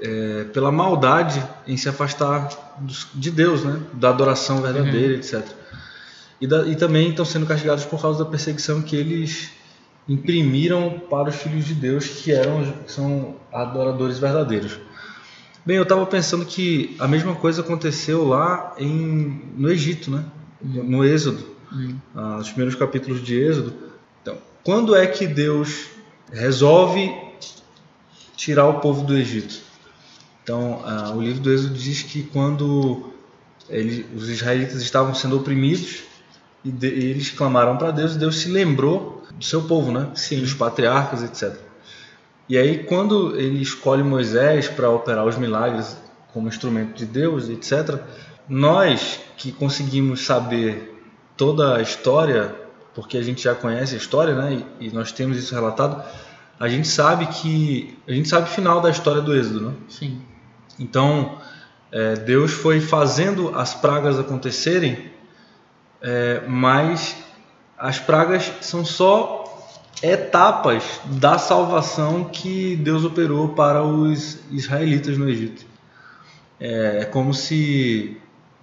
é, pela maldade em se afastar dos, de Deus, né, da adoração verdadeira, uhum. etc. E, da, e também estão sendo castigados por causa da perseguição que eles imprimiram para os filhos de Deus que eram que são adoradores verdadeiros. Bem, eu estava pensando que a mesma coisa aconteceu lá em, no Egito, né? no Êxodo, uhum. ah, nos primeiros capítulos de Êxodo. Então, quando é que Deus resolve tirar o povo do Egito? Então, ah, o livro do Êxodo diz que quando os israelitas estavam sendo oprimidos e de, eles clamaram para Deus, Deus se lembrou do seu povo, né? Sim. Dos patriarcas, etc. E aí, quando ele escolhe Moisés para operar os milagres como instrumento de Deus, etc., nós que conseguimos saber toda a história, porque a gente já conhece a história, né? E, e nós temos isso relatado, a gente sabe que a gente sabe o final da história do Êxodo, né? Sim. Então, é, Deus foi fazendo as pragas acontecerem, é, mas as pragas são só etapas da salvação que Deus operou para os israelitas no Egito. É, é como se,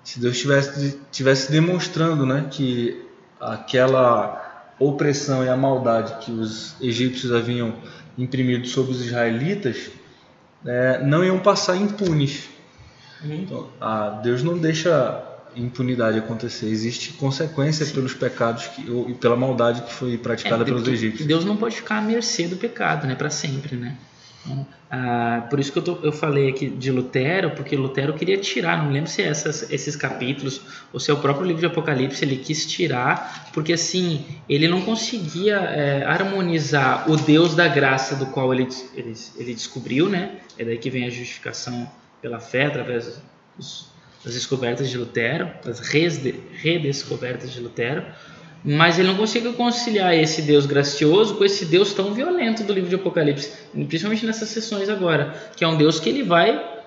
se Deus estivesse tivesse demonstrando né, que aquela opressão e a maldade que os egípcios haviam imprimido sobre os israelitas é, não iam passar impunes. Uhum. Então, ah, Deus não deixa impunidade acontecer. Existe consequência Sim. pelos pecados que, e pela maldade que foi praticada é, pelos egípcios. Deus não pode ficar à mercê do pecado, né, para sempre, né? Ah, por isso que eu, tô, eu falei aqui de Lutero, porque Lutero queria tirar, não lembro se essas, esses capítulos ou se é o próprio livro de Apocalipse, ele quis tirar, porque assim, ele não conseguia é, harmonizar o Deus da graça do qual ele, ele, ele descobriu, né? É daí que vem a justificação pela fé, através dos, das descobertas de Lutero, das redescobertas de Lutero, mas ele não conseguiu conciliar esse Deus gracioso com esse Deus tão violento do livro de Apocalipse, principalmente nessas sessões agora, que é um Deus que ele vai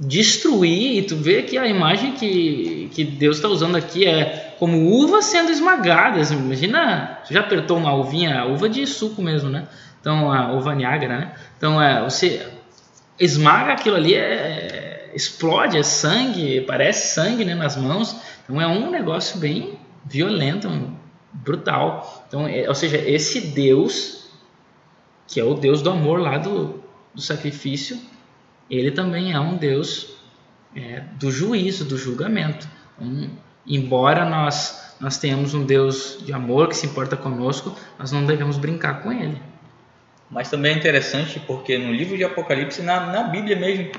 destruir, e tu vê que a imagem que, que Deus está usando aqui é como uvas sendo esmagadas. Imagina, já apertou uma uvinha, uva de suco mesmo, né? Então, a uva Niágara, né? Então, é, você esmaga aquilo ali, é, explode, é sangue, parece sangue né, nas mãos. Então é um negócio bem violento, brutal. Então, é, ou seja, esse Deus, que é o Deus do amor lá do, do sacrifício, ele também é um Deus é, do juízo, do julgamento. Então, embora nós nós tenhamos um Deus de amor que se importa conosco, nós não devemos brincar com ele. Mas também é interessante porque no livro de Apocalipse, na, na Bíblia mesmo,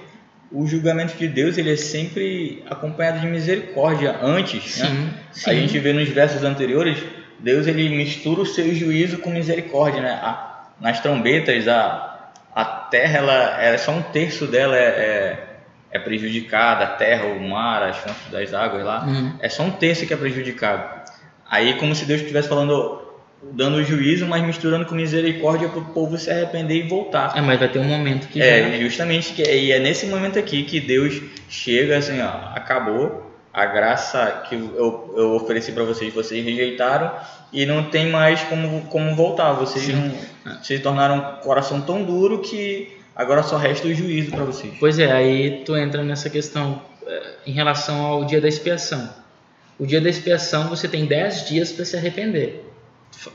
o julgamento de Deus ele é sempre acompanhado de misericórdia antes. Sim, né? sim. A gente vê nos versos anteriores, Deus ele mistura o seu juízo com misericórdia. Né? A, nas trombetas, a, a terra, ela, ela, só um terço dela é, é, é, prejudicada, a terra, o mar, as fontes das águas lá, uhum. é só um terço que é prejudicado. Aí como se Deus estivesse falando, dando juízo, mas misturando com misericórdia para o povo se arrepender e voltar. É, mas vai ter um momento que é já... justamente que e é nesse momento aqui que Deus chega assim, ó, acabou a graça que eu, eu ofereci para vocês, vocês rejeitaram e não tem mais como como voltar. Vocês não, se tornaram um coração tão duro que agora só resta o juízo para vocês. Pois é, aí tu entra nessa questão eh, em relação ao dia da expiação. O dia da expiação você tem 10 dias para se arrepender.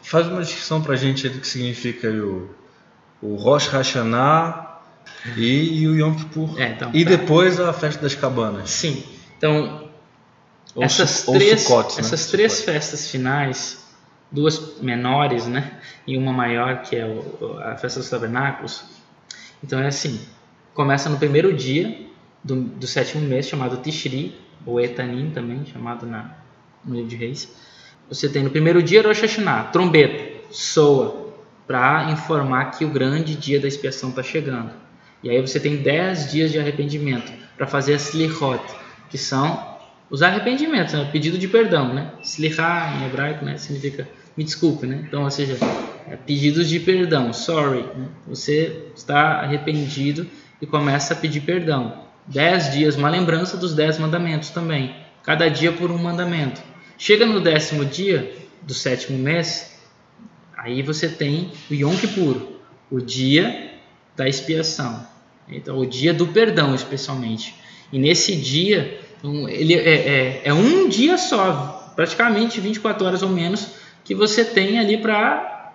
Faz uma descrição para a gente do que significa o, o Rosh Hashanah e, e o Yom Kippur. É, então, e tá. depois a festa das cabanas. Sim. Então, ou essas su, três, Sukkot, né? essas três Sukkot. festas finais, duas menores, né? E uma maior, que é o, a festa dos tabernáculos. Então é assim: começa no primeiro dia do, do sétimo mês, chamado Tishri, ou Etanim também, chamado na, no livro de Reis você tem no primeiro dia Rosh Hashanah, trombeta, soa, para informar que o grande dia da expiação está chegando. E aí você tem 10 dias de arrependimento para fazer a Slichot, que são os arrependimentos, né? pedido de perdão. Né? Slichá em hebraico né? significa me desculpe, né? Então, ou seja, é, pedidos de perdão, sorry. Né? Você está arrependido e começa a pedir perdão. Dez dias, uma lembrança dos dez mandamentos também. Cada dia por um mandamento. Chega no décimo dia do sétimo mês, aí você tem o Yom Kippur, o dia da expiação. Então, o dia do perdão, especialmente. E nesse dia, ele é, é, é um dia só, praticamente 24 horas ou menos, que você tem ali para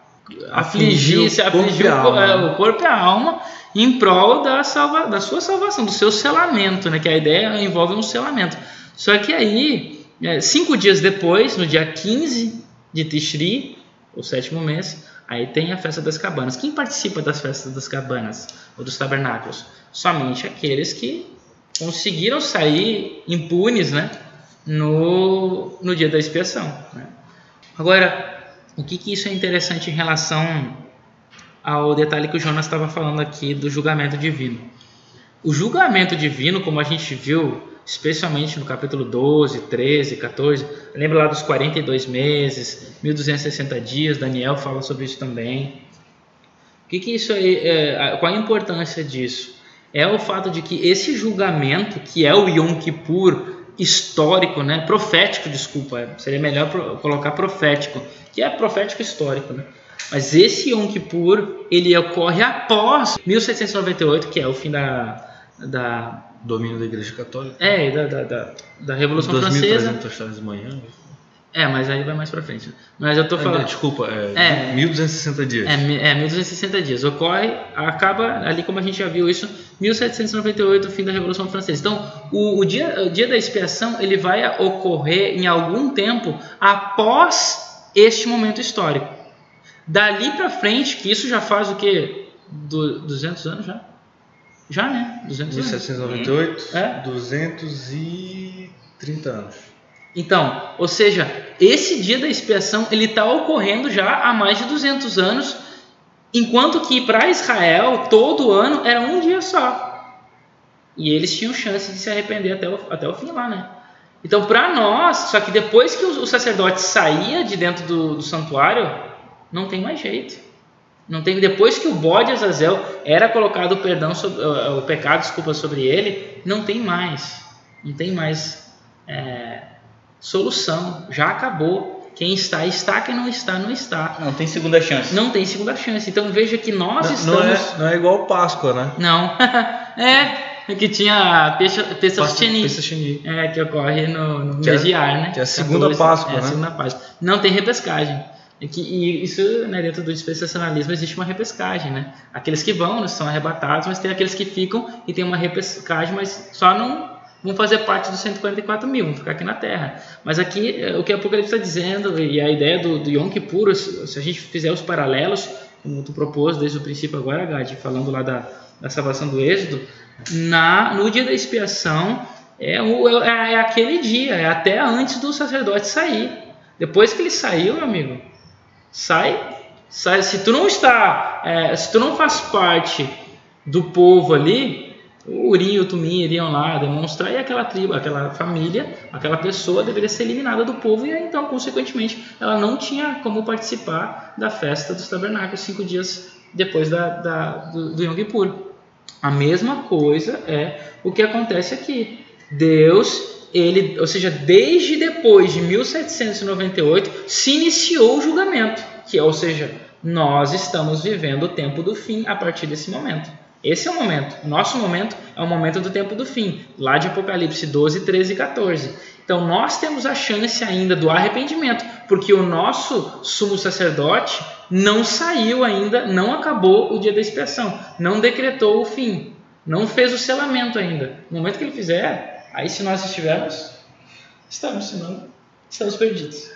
afligir, se afligir o, é, o, corpo e a alma em prol da, salva, da sua salvação, do seu selamento, né? que a ideia envolve um selamento. Só que aí, é, cinco dias depois, no dia 15 de Tishri, o sétimo mês, aí tem a festa das cabanas. Quem participa das festas das cabanas ou dos tabernáculos? Somente aqueles que conseguiram sair impunes né, no, no dia da expiação. Né? Agora, o que, que isso é interessante em relação ao detalhe que o Jonas estava falando aqui do julgamento divino? O julgamento divino, como a gente viu, especialmente no capítulo 12, 13, 14, lembra lá dos 42 meses, 1260 dias, Daniel fala sobre isso também. O que, que isso aí, é, qual a importância disso? É o fato de que esse julgamento, que é o Yom Kippur, histórico, né? profético, desculpa, seria melhor colocar profético, que é profético histórico, né? Mas esse Yom Kippur, ele ocorre após 1798, que é o fim da, da domínio da Igreja Católica. É, da, da, da, da Revolução Francesa. horas de manhã. É, mas aí vai mais pra frente. Mas eu tô falando. É, desculpa, é, é 1260 dias. É, é 1260 dias. Ocorre, acaba ali como a gente já viu isso, 1798, fim da Revolução Francesa. Então, o, o, dia, o dia da expiação ele vai ocorrer em algum tempo após este momento histórico. Dali para frente, que isso já faz o quê? Do, 200 anos já? Já, né? 200 1798, anos. É. 230 anos. Então, ou seja, esse dia da expiação ele está ocorrendo já há mais de 200 anos, enquanto que para Israel todo ano era um dia só. E eles tinham chance de se arrepender até o, até o fim lá, né? Então, para nós, só que depois que o, o sacerdote saía de dentro do, do, santuário, não tem mais jeito. Não tem depois que o bode Azazel era colocado o perdão sobre, o, pecado, desculpa, sobre ele, não tem mais. Não tem mais é, solução, já acabou. Quem está, está, quem não está, não está. Não tem segunda chance. Não tem segunda chance. Então veja que nós não, estamos. Não é, não é igual Páscoa, né? Não. é, que tinha Pesach Sheni. É, que ocorre no, no mês de ar, né? Que é a segunda 14, Páscoa, é, né? a segunda Páscoa. Não tem repescagem. É que, e isso, né, dentro do dispensacionalismo, existe uma repescagem, né? Aqueles que vão são arrebatados, mas tem aqueles que ficam e tem uma repescagem, mas só não vão fazer parte dos 144 mil, vão ficar aqui na Terra. Mas aqui, é, o que o Apocalipse está dizendo, e a ideia do, do Yom Kippur, se a gente fizer os paralelos, como tu propôs desde o princípio agora, Gadi, falando lá da, da salvação do Êxodo, na, no dia da expiação, é, o, é, é aquele dia, é até antes do sacerdote sair. Depois que ele saiu, meu amigo, sai, sai. Se tu não está, é, se tu não faz parte do povo ali, o Urim e o Tumim iriam lá demonstrar e aquela tribo, aquela família, aquela pessoa deveria ser eliminada do povo e então, consequentemente, ela não tinha como participar da festa dos tabernáculos cinco dias depois da, da do, do Yom Kippur. A mesma coisa é o que acontece aqui. Deus, ele, ou seja, desde depois de 1798 se iniciou o julgamento, que ou seja, nós estamos vivendo o tempo do fim a partir desse momento. Esse é o momento. Nosso momento é o momento do tempo do fim, lá de Apocalipse 12, 13 e 14. Então nós temos a chance ainda do arrependimento, porque o nosso sumo sacerdote não saiu ainda, não acabou o dia da expiação, não decretou o fim, não fez o selamento ainda. No momento que ele fizer, aí se nós estivermos, estamos, senão estamos perdidos.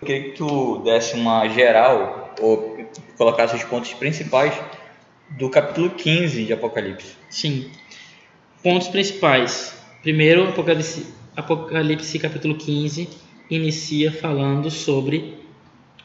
Eu queria que tu desse uma geral, ou colocasse os pontos principais do capítulo 15 de Apocalipse. Sim. Pontos principais. Primeiro, Apocalipse, Apocalipse capítulo 15 inicia falando sobre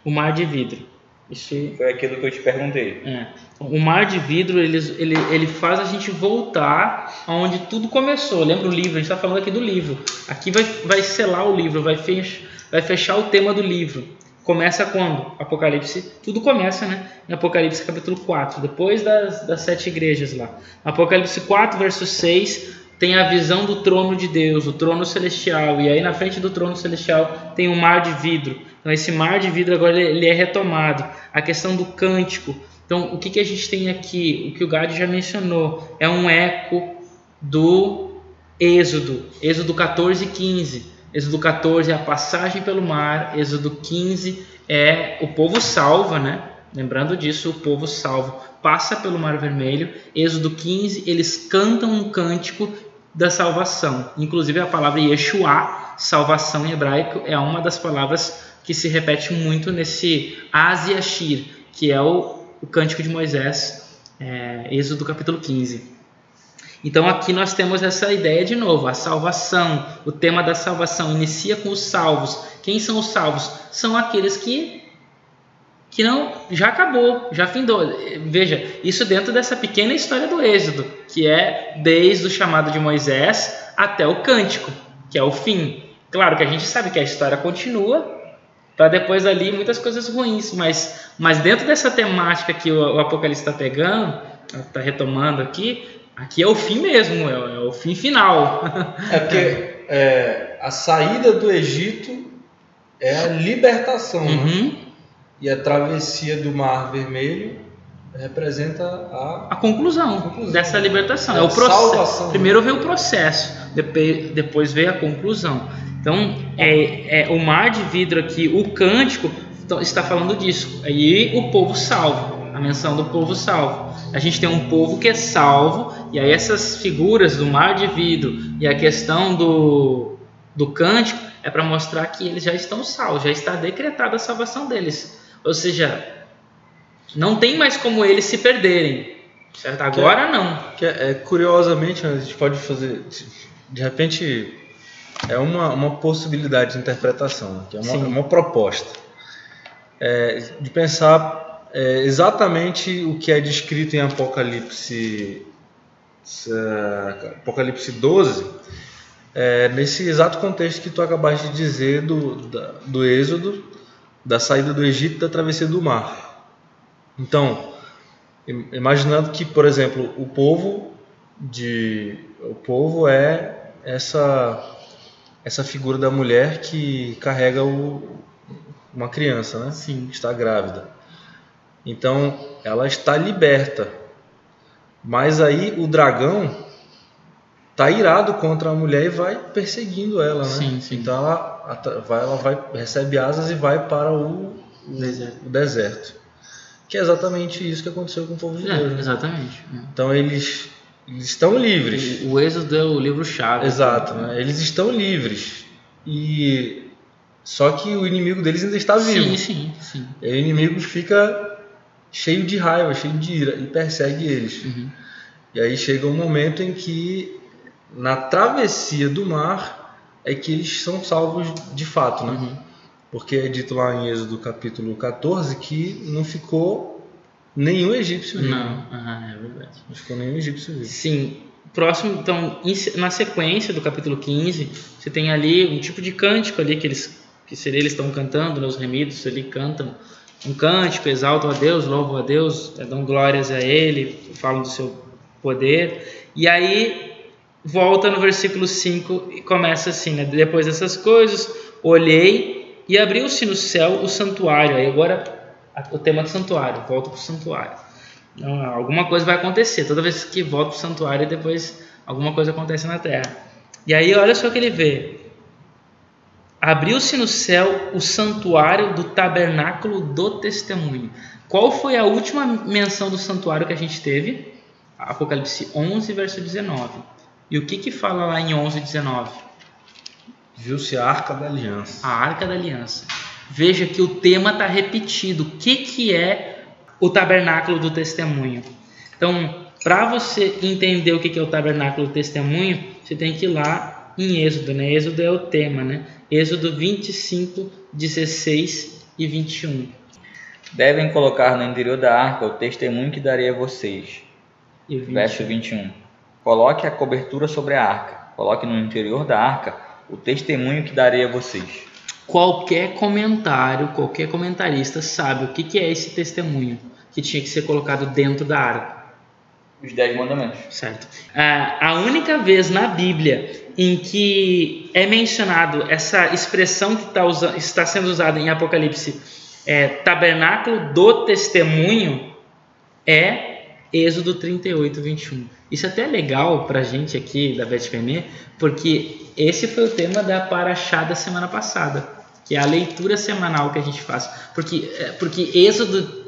o mar de vidro. Isso foi aquilo que eu te perguntei. É. O mar de vidro ele, ele, ele faz a gente voltar aonde tudo começou. Lembra o livro? A gente está falando aqui do livro. Aqui vai, vai selar o livro, vai, fech, vai fechar o tema do livro. Começa quando? Apocalipse. Tudo começa, né? Em Apocalipse capítulo 4, depois das, das sete igrejas lá. Apocalipse 4, verso 6, tem a visão do trono de Deus, o trono celestial. E aí na frente do trono celestial tem um mar de vidro. Então esse mar de vidro agora ele é retomado. A questão do cântico. Então o que, que a gente tem aqui? O que o Gade já mencionou é um eco do Êxodo, Êxodo 14 e 15. Êxodo 14 é a passagem pelo mar, Êxodo 15 é o povo salva, né? Lembrando disso, o povo salvo passa pelo Mar Vermelho. Êxodo 15, eles cantam um cântico da salvação. Inclusive a palavra Yeshua, salvação em hebraico, é uma das palavras que se repete muito nesse Asiashir, que é o, o cântico de Moisés, é, Êxodo capítulo 15. Então aqui nós temos essa ideia de novo, a salvação, o tema da salvação inicia com os salvos. Quem são os salvos? São aqueles que que não já acabou, já findou. Veja, isso dentro dessa pequena história do Êxodo, que é desde o chamado de Moisés até o cântico, que é o fim. Claro que a gente sabe que a história continua, para depois ali muitas coisas ruins, mas, mas dentro dessa temática que o, o Apocalipse está pegando, está retomando aqui, aqui é o fim mesmo, é, é o fim final. É porque é, a saída do Egito é a libertação, né? uhum. né? E a travessia do Mar Vermelho representa a, a, conclusão, conclusão, dessa libertação. É, é o processo. Primeiro veio o processo, depois, depois veio a conclusão. Então, é, é, o mar de vidro aqui, o cântico está falando disso. Aí o povo salvo, a menção do povo salvo. A gente tem um povo que é salvo, e aí essas figuras do mar de vidro e a questão do, do cântico é para mostrar que eles já estão salvos, já está decretada a salvação deles. Ou seja, não tem mais como eles se perderem. Certo? Agora que é, não. Que é, é, curiosamente, a gente pode fazer. De repente, é uma, uma possibilidade de interpretação, né? que é uma, uma proposta. É, de pensar é, exatamente o que é descrito em Apocalipse, é, Apocalipse 12, é, nesse exato contexto que tu acabaste de dizer do, da, do Êxodo da saída do Egito da travessia do mar. Então, imaginando que, por exemplo, o povo de o povo é essa essa figura da mulher que carrega o, uma criança, né? Sim. Está grávida. Então, ela está liberta. Mas aí o dragão tá irado contra a mulher e vai perseguindo ela, né? Sim, sim. Então ela vai, ela vai recebe asas e vai para o, o, deserto. o deserto. Que é exatamente isso que aconteceu com o povo de é, Deus. Né? Exatamente. Então eles, eles estão livres. O, o Êxodo é o livro-chave. Exato, né? Eles estão livres. E só que o inimigo deles ainda está vivo. Sim, sim, sim. E o inimigo fica cheio de raiva, cheio de ira e persegue eles. Uhum. E aí chega um momento em que na travessia do mar é que eles são salvos de fato, né? Uhum. Porque é dito lá em Êxodo capítulo 14 que não ficou nenhum egípcio vivo. Não, uhum, é verdade. Não ficou nenhum egípcio vivo. Sim. Próximo, então, na sequência do capítulo 15, você tem ali um tipo de cântico ali que eles, que seria, eles estão cantando, né, os remidos ali cantam um cântico, exaltam a Deus, louvam a Deus, dão glórias a Ele, falam do seu poder. E aí volta no versículo 5 e começa assim, né? Depois dessas coisas, olhei e abriu-se no céu o santuário. Aí agora o tema do santuário, volta para o santuário. Então, alguma coisa vai acontecer. Toda vez que volta para o santuário, depois alguma coisa acontece na terra. E aí olha só o que ele vê. Abriu-se no céu o santuário do tabernáculo do testemunho. Qual foi a última menção do santuário que a gente teve? Apocalipse 11, verso 19. E o que que fala lá em 11, 19? Viu-se a Arca da Aliança. A Arca da Aliança. Veja que o tema está repetido. O que, que é o tabernáculo do testemunho? Então, para você entender o que, é o tabernáculo do testemunho, você tem que ir lá em Êxodo. Né? Êxodo é o tema, né? Êxodo 25, 16 e 21. Devem colocar no interior da arca o testemunho que darei a vocês. E 20. Verso 21. Coloque a cobertura sobre a arca. Coloque no interior da arca o testemunho que darei a vocês. Qualquer comentário, qualquer comentarista sabe o que, que é esse testemunho que tinha que ser colocado dentro da arca. Os dez mandamentos. Certo. Ah, a única vez na Bíblia em que é mencionado essa expressão que tá usa- está sendo usada em Apocalipse, é, tabernáculo do testemunho, é Êxodo 38, 21. Isso é até legal para a gente aqui da VetPM, porque esse foi o tema da Paraxá da semana passada, que é a leitura semanal que a gente faz. Porque, é, porque Êxodo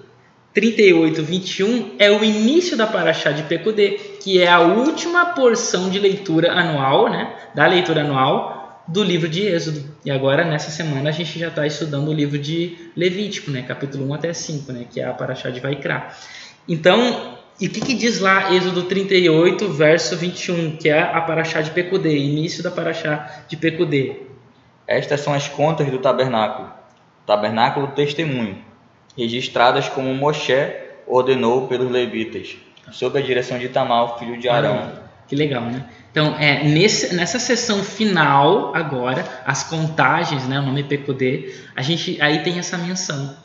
38, 21 é o início da Paraxá de Pecudê, que é a última porção de leitura anual, né, da leitura anual do livro de Êxodo. E agora, nessa semana, a gente já está estudando o livro de Levítico, né, capítulo 1 até 5, né, que é a Paraxá de Vaikra. Então, e o que, que diz lá Êxodo 38, verso 21, que é a Paraxá de Pecudê, início da Paraxá de Pecudê. Estas são as contas do tabernáculo. Tabernáculo testemunho, registradas como Moshe ordenou pelos levitas, sob a direção de Tamal, filho de Arão. Que legal, né? Então, é, nesse, nessa sessão final, agora, as contagens, né, o nome PQD, a gente aí tem essa menção,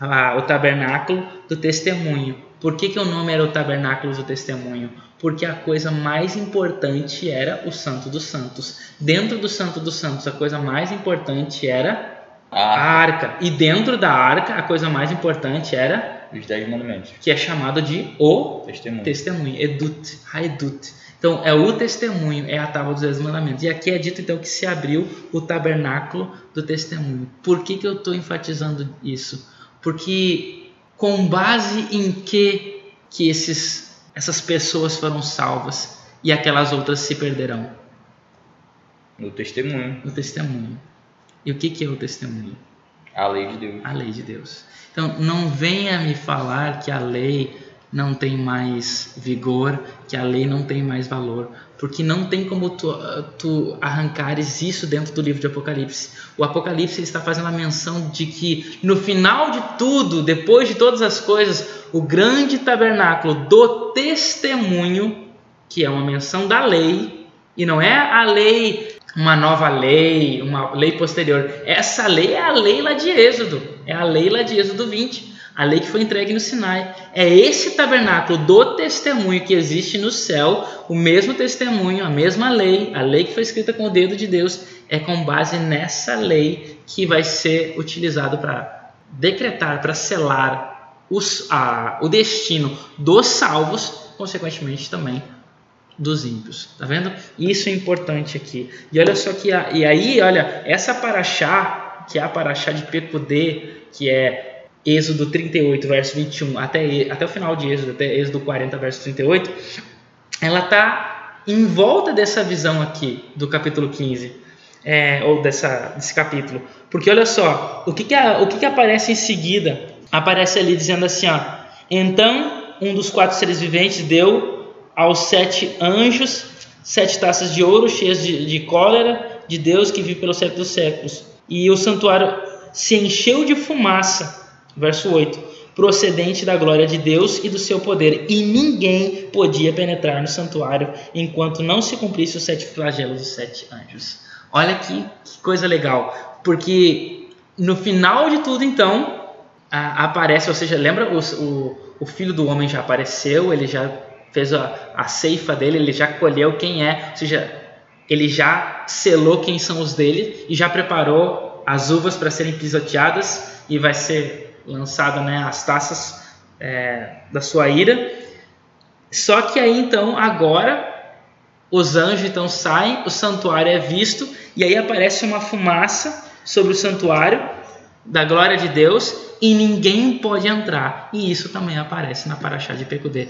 ah, o tabernáculo do testemunho. Por que, que o nome era o tabernáculo do testemunho? Porque a coisa mais importante era o Santo dos Santos. Dentro do Santo dos Santos, a coisa mais importante era a Ah, arca. E dentro da arca, a coisa mais importante era, os dez mandamentos. que é chamado de o Testemunho. testemunho, edut, haedut. Então, é o testemunho, é a tábua dos dez mandamentos. E aqui é dito, então, que se abriu o tabernáculo do testemunho. Por que, que eu estou enfatizando isso? Porque com base em que, que esses, essas pessoas foram salvas e aquelas outras se perderão? No testemunho. No testemunho. E o que, que é o testemunho? A lei de Deus. a lei de Deus. Então, não venha me falar que a lei não tem mais vigor, que a lei não tem mais valor, porque não tem como tu, tu arrancares isso dentro do livro de Apocalipse. O Apocalipse está fazendo a menção de que no final de tudo, depois de todas as coisas, o grande tabernáculo do testemunho, que é uma menção da lei, e não é a lei uma nova lei, uma lei posterior. Essa lei é a lei lá de Êxodo, é a lei lá de Êxodo 20, a lei que foi entregue no Sinai. É esse tabernáculo do testemunho que existe no céu, o mesmo testemunho, a mesma lei, a lei que foi escrita com o dedo de Deus, é com base nessa lei que vai ser utilizado para decretar, para selar os, a, o destino dos salvos, consequentemente também dos ímpios, tá vendo? Isso é importante aqui. E olha só que a, e aí, olha, essa paraxá, que é a paraxá de Pecudê, que é Êxodo 38, verso 21, até, até o final de Êxodo, até Êxodo 40, verso 38, ela tá em volta dessa visão aqui do capítulo 15, é, ou dessa, desse capítulo. Porque olha só, o que que, a, o que que aparece em seguida? Aparece ali dizendo assim, ó, então um dos quatro seres viventes deu aos sete anjos sete taças de ouro cheias de, de cólera de Deus que vive pelos séculos dos séculos. E o santuário se encheu de fumaça, verso 8, procedente da glória de Deus e do seu poder, e ninguém podia penetrar no santuário enquanto não se cumprisse os sete flagelos dos sete anjos. Olha que, que coisa legal, porque no final de tudo, então, aparece, ou seja, lembra o, o, o filho do homem já apareceu, ele já fez a, a ceifa dele, ele já colheu quem é, ou seja, ele já selou quem são os dele e já preparou as uvas para serem pisoteadas e vai ser lançado né, as taças é, da sua ira. Só que aí então agora os anjos então saem, o santuário é visto e aí aparece uma fumaça sobre o santuário da glória de Deus e ninguém pode entrar. E isso também aparece na Paraxá de Pecudê.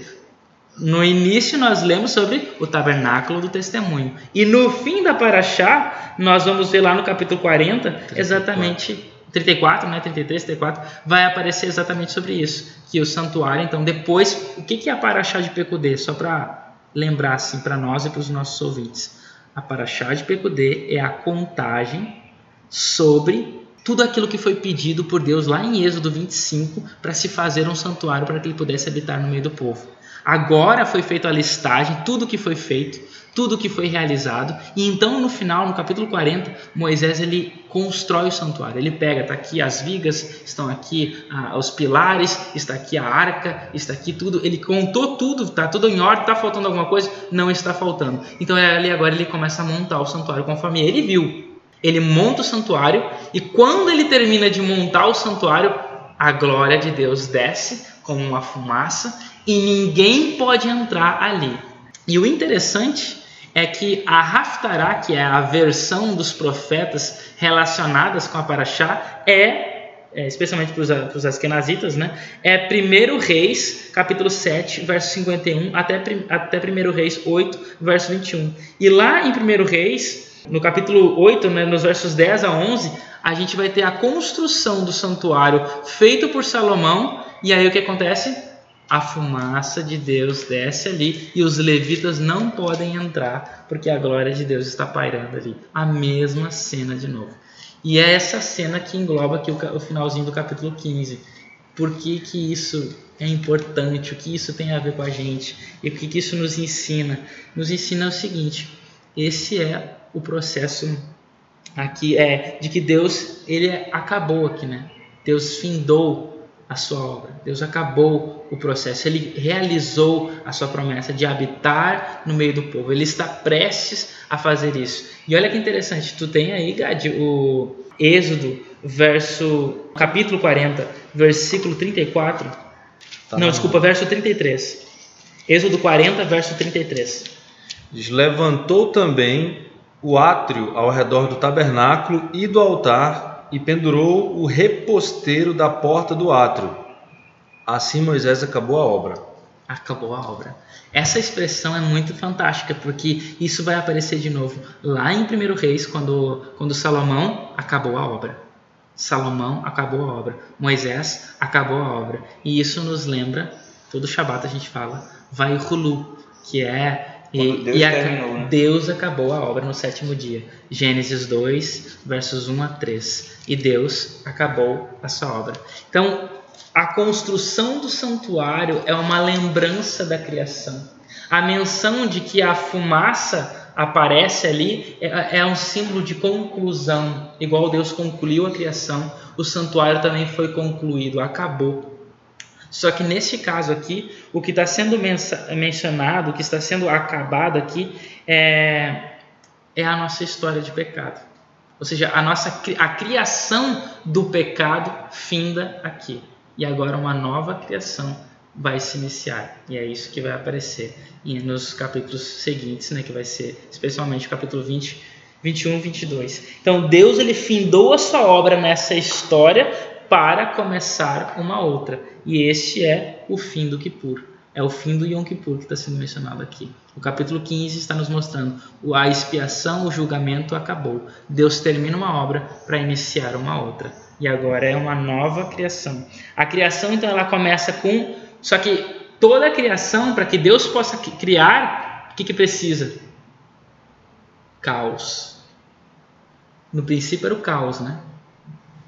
No início nós lemos sobre o tabernáculo do testemunho. E no fim da Paraxá, nós vamos ver lá no capítulo 40, 34. exatamente 34, né, 33, 34, vai aparecer exatamente sobre isso, que o santuário, então depois, o que que é a Paraxá de Pecudê? Só para lembrar assim para nós e para os nossos ouvintes. A Paraxá de Pecudê é a contagem sobre tudo aquilo que foi pedido por Deus lá em Êxodo 25 para se fazer um santuário para que ele pudesse habitar no meio do povo. Agora foi feita a listagem, tudo que foi feito, tudo que foi realizado, e então no final, no capítulo 40, Moisés ele constrói o santuário. Ele pega, está aqui as vigas, estão aqui ah, os pilares, está aqui a arca, está aqui tudo. Ele contou tudo, está tudo em ordem, está faltando alguma coisa? Não está faltando. Então é ali agora ele começa a montar o santuário conforme ele viu. Ele monta o santuário e quando ele termina de montar o santuário, a glória de Deus desce como uma fumaça e ninguém pode entrar ali. E o interessante é que a Haftarah, que é a versão dos profetas relacionadas com a Paraxá, é, é especialmente para os askenazitas, né, é 1 Reis, capítulo 7, verso 51, até, até 1 Reis 8, verso 21. E lá em 1 Reis, no capítulo 8, né, nos versos 10 a 11, a gente vai ter a construção do santuário feito por Salomão, e aí o que acontece? a fumaça de Deus desce ali e os levitas não podem entrar porque a glória de Deus está pairando ali. A mesma cena de novo. E é essa cena que engloba aqui o finalzinho do capítulo 15. Por que, que isso é importante? O que isso tem a ver com a gente? E o que, que isso nos ensina? Nos ensina o seguinte: esse é o processo aqui é de que Deus ele acabou aqui, né? Deus findou a sua obra. Deus acabou o processo. Ele realizou a sua promessa de habitar no meio do povo. Ele está prestes a fazer isso. E olha que interessante, tu tem aí, Gad, o Êxodo, verso capítulo 40, versículo 34. Tá Não, desculpa, verso 33. Êxodo 40, verso 33. Diz: Levantou também o átrio ao redor do tabernáculo e do altar e pendurou o reposteiro da porta do átrio. Assim Moisés acabou a obra. Acabou a obra. Essa expressão é muito fantástica, porque isso vai aparecer de novo lá em 1 Reis, quando, quando Salomão acabou a obra. Salomão acabou a obra. Moisés acabou a obra. E isso nos lembra, todo Shabat a gente fala, vai Hulu, que é e, Deus, e a, terminou, né? Deus acabou a obra no sétimo dia. Gênesis 2, versos 1 a 3. E Deus acabou a sua obra. Então, a construção do santuário é uma lembrança da criação. A menção de que a fumaça aparece ali é, é um símbolo de conclusão. Igual Deus concluiu a criação, o santuário também foi concluído, acabou. Só que neste caso aqui, o que está sendo mencionado, o que está sendo acabado aqui, é, é a nossa história de pecado. Ou seja, a nossa a criação do pecado finda aqui. E agora uma nova criação vai se iniciar. E é isso que vai aparecer e nos capítulos seguintes, né, que vai ser especialmente o capítulo 20, 21 22. Então Deus ele findou a sua obra nessa história para começar uma outra. E este é o fim do Kippur. É o fim do Yom Kippur que está sendo mencionado aqui. O capítulo 15 está nos mostrando a expiação, o julgamento acabou. Deus termina uma obra para iniciar uma outra. E agora é uma nova criação. A criação, então, ela começa com. Só que toda a criação, para que Deus possa criar, o que, que precisa? Caos. No princípio era o caos, né?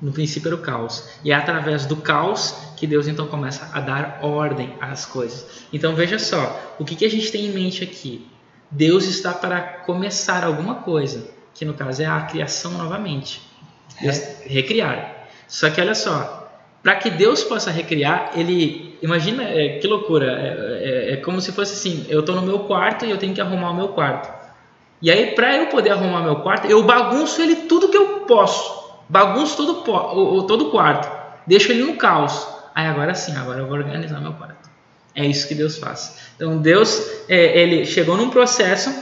No princípio era o caos. E é através do caos que Deus então começa a dar ordem às coisas. Então veja só, o que, que a gente tem em mente aqui? Deus está para começar alguma coisa, que no caso é a criação novamente. Deus, recriar. Só que olha só, para que Deus possa recriar, ele. Imagina é, que loucura. É, é, é, como se fosse assim: eu estou no meu quarto e eu tenho que arrumar o meu quarto. E aí, para eu poder arrumar meu quarto, eu bagunço ele tudo que eu posso bagunço todo o, todo quarto, deixo ele no caos. Aí agora sim, agora eu vou organizar meu quarto. É isso que Deus faz. Então Deus, é, ele chegou num processo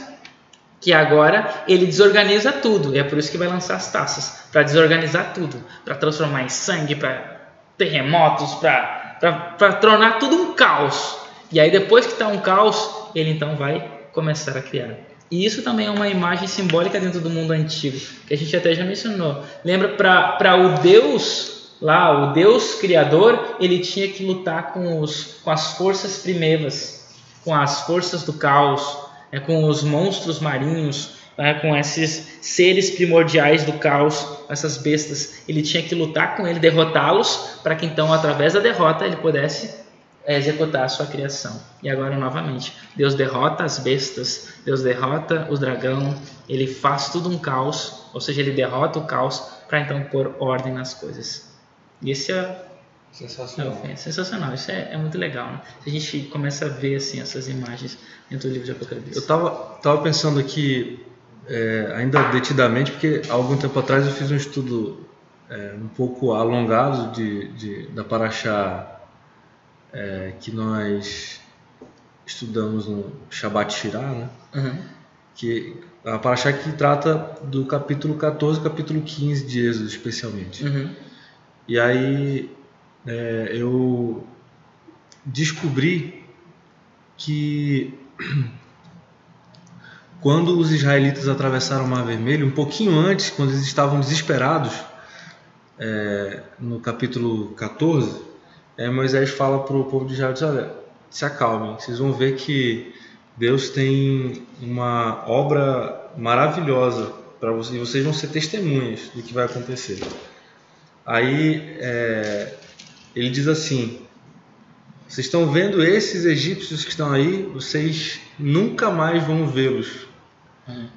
que agora ele desorganiza tudo. E é por isso que vai lançar as taças para desorganizar tudo, para transformar em sangue, para terremotos, para tornar tudo um caos. E aí depois que está um caos, ele então vai começar a criar. E isso também é uma imagem simbólica dentro do mundo antigo, que a gente até já mencionou. Lembra, para o Deus lá, o Deus Criador, ele tinha que lutar com, os, com as forças primeiras, com as forças do caos, é, com os monstros marinhos. né, com esses seres primordiais do caos, essas bestas. Ele tinha que lutar com ele, derrotá-los, para que então, através da derrota, ele pudesse executar a sua criação. E agora, novamente, Deus derrota as bestas, Deus derrota o dragão, ele faz tudo um caos, ou seja, ele derrota o caos para então pôr ordem nas coisas. E esse é Sensacional. é, é sensacional, isso é, é, muito legal. Né? A gente começa a ver assim essas imagens dentro do livro de Apocalipse. Eu estava tava pensando aqui, é, ainda detidamente, porque há algum tempo atrás eu fiz um estudo é, um pouco alongado de, de da Paraxá é, que nós estudamos no Shabbat Shirah, né? Uhum. Que a Paraxá que trata do capítulo 14 capítulo 15 de Êxodo, especialmente. Uhum. E aí é, eu descobri que quando os israelitas atravessaram o Mar Vermelho, um pouquinho antes, quando eles estavam desesperados, é, no capítulo 14, é, Moisés fala para o povo de Israel, olha, se acalmem, vocês vão ver que Deus tem uma obra maravilhosa para vocês, e vocês vão ser testemunhas do que vai acontecer. Aí é, ele diz assim: Vocês estão vendo esses egípcios que estão aí, vocês nunca mais vão vê-los. Uhum.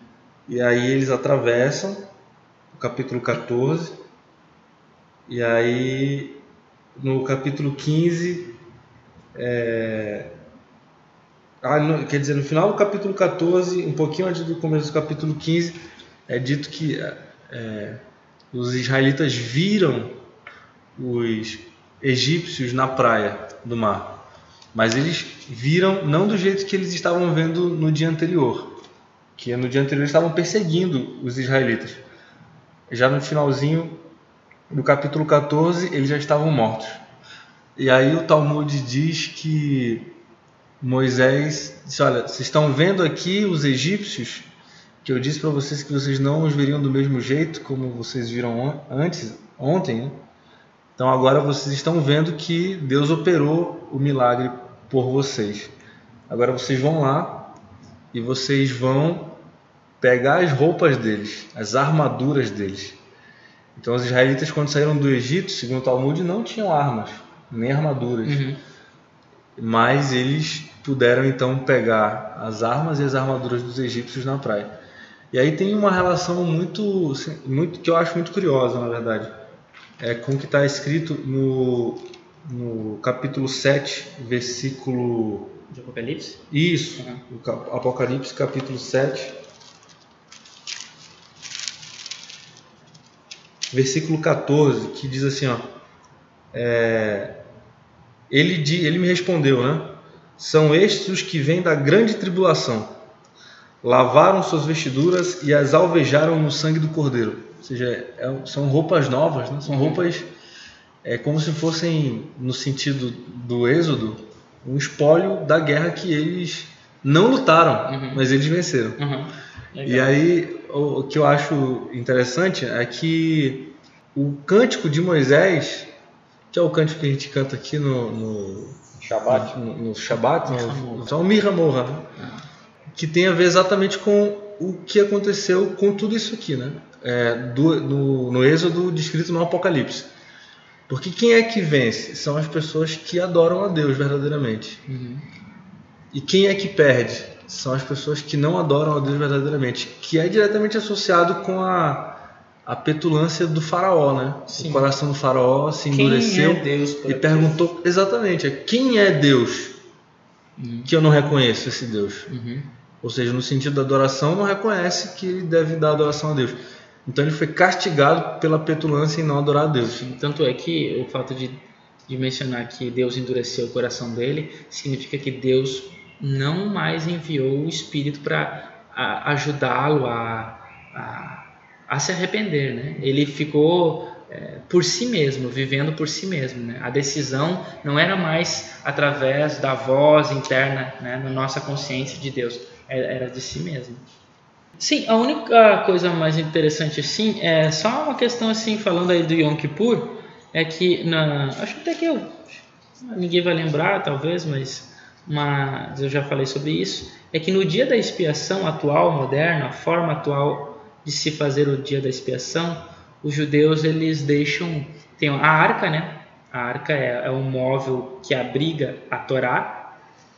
E aí eles atravessam o capítulo 14, e aí no capítulo 15, é, ah, no, quer dizer, no final do capítulo 14, um pouquinho antes do começo do capítulo 15, é dito que é, os israelitas viram os egípcios na praia do mar. Mas eles viram não do jeito que eles estavam vendo no dia anterior, que no dia anterior estavam perseguindo os israelitas. Já no finalzinho do capítulo 14, eles já estavam mortos. E aí o Talmud diz que Moisés disse: Olha, vocês estão vendo aqui os egípcios, que eu disse para vocês que vocês não os veriam do mesmo jeito como vocês viram antes, ontem, né? Então agora vocês estão vendo que Deus operou o milagre por vocês. Agora vocês vão lá e vocês vão pegar as roupas deles, as armaduras deles. Então os israelitas quando saíram do Egito, segundo o Talmud, não tinham armas, nem armaduras. Uhum. Mas eles puderam então pegar as armas e as armaduras dos egípcios na praia. E aí tem uma relação muito, muito que eu acho muito curiosa, na verdade é, com o que está escrito no, no capítulo 7, versículo. De Apocalipse? Isso, Uhum. Apocalipse, capítulo 7, versículo 14, que diz assim: ó, é, ele, ele me respondeu, né? São estes os que vêm da grande tribulação, lavaram suas vestiduras e as alvejaram no sangue do Cordeiro. Ou seja, é- são roupas novas, né? são roupas é, como se fossem, no sentido do Êxodo, um espólio da guerra que eles não lutaram, Uhum. mas eles venceram. Uhum. E aí, o, que eu acho interessante é que o cântico de Moisés, que é o cântico que a gente canta aqui no, no, Shabbat. no, no Shabbat, Mirra no, no Mirra né? que tem a ver exatamente com o que aconteceu com tudo isso aqui, né? É, do, no, no Êxodo descrito no Apocalipse. Porque quem é que vence? São as pessoas que adoram a Deus verdadeiramente. Uhum. E quem é que perde? São as pessoas que não adoram a Deus verdadeiramente, que é diretamente associado com a, a petulância do faraó, né? Sim. O coração do faraó se Quem endureceu é Deus e perguntou exatamente quem é Deus Uhum. que eu não reconheço esse Deus. Uhum. Ou seja, no sentido da adoração, não reconhece que ele deve dar adoração a Deus. Então ele foi castigado pela petulância em não adorar a Deus. Tanto é que o fato de, de mencionar que Deus endureceu o coração dele significa que Deus não mais enviou o Espírito para ajudá-lo a, a, a se arrepender. Né? Ele ficou é, por si mesmo, vivendo por si mesmo. Né? A decisão não era mais através da voz interna né, na nossa consciência de Deus, era, era de si mesmo. Sim, a única coisa mais interessante assim é só uma questão assim falando aí do Yom Kippur é que na acho até que eu ninguém vai lembrar talvez, mas mas eu já falei sobre isso é que no dia da expiação atual, moderna, a forma atual de se fazer o dia da expiação, os judeus eles deixam tem a arca, né? A arca é, é um móvel que abriga a Torá,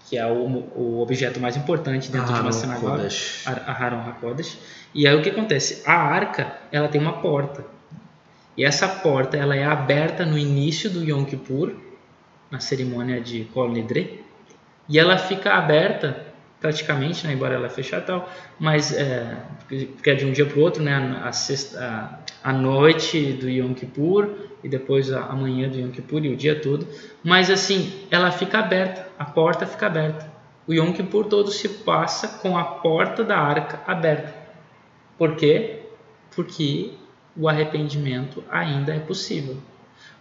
que é o, o objeto mais importante dentro de uma sinagoga, a Haron HaKodesh. E aí o que acontece? A arca, ela tem uma porta. E essa porta, ela é aberta no início do Yom Kippur, na cerimônia de Kol Nidre, e ela fica aberta praticamente, né, embora ela é fechada e tal, mas é, porque é de um dia para o outro, né, a, sexta, a, a, noite do Yom Kippur e depois a, a manhã do Yom Kippur e o dia todo, mas assim, ela fica aberta, a porta fica aberta. O Yom Kippur todo se passa com a porta da arca aberta. Por quê? Porque o arrependimento ainda é possível.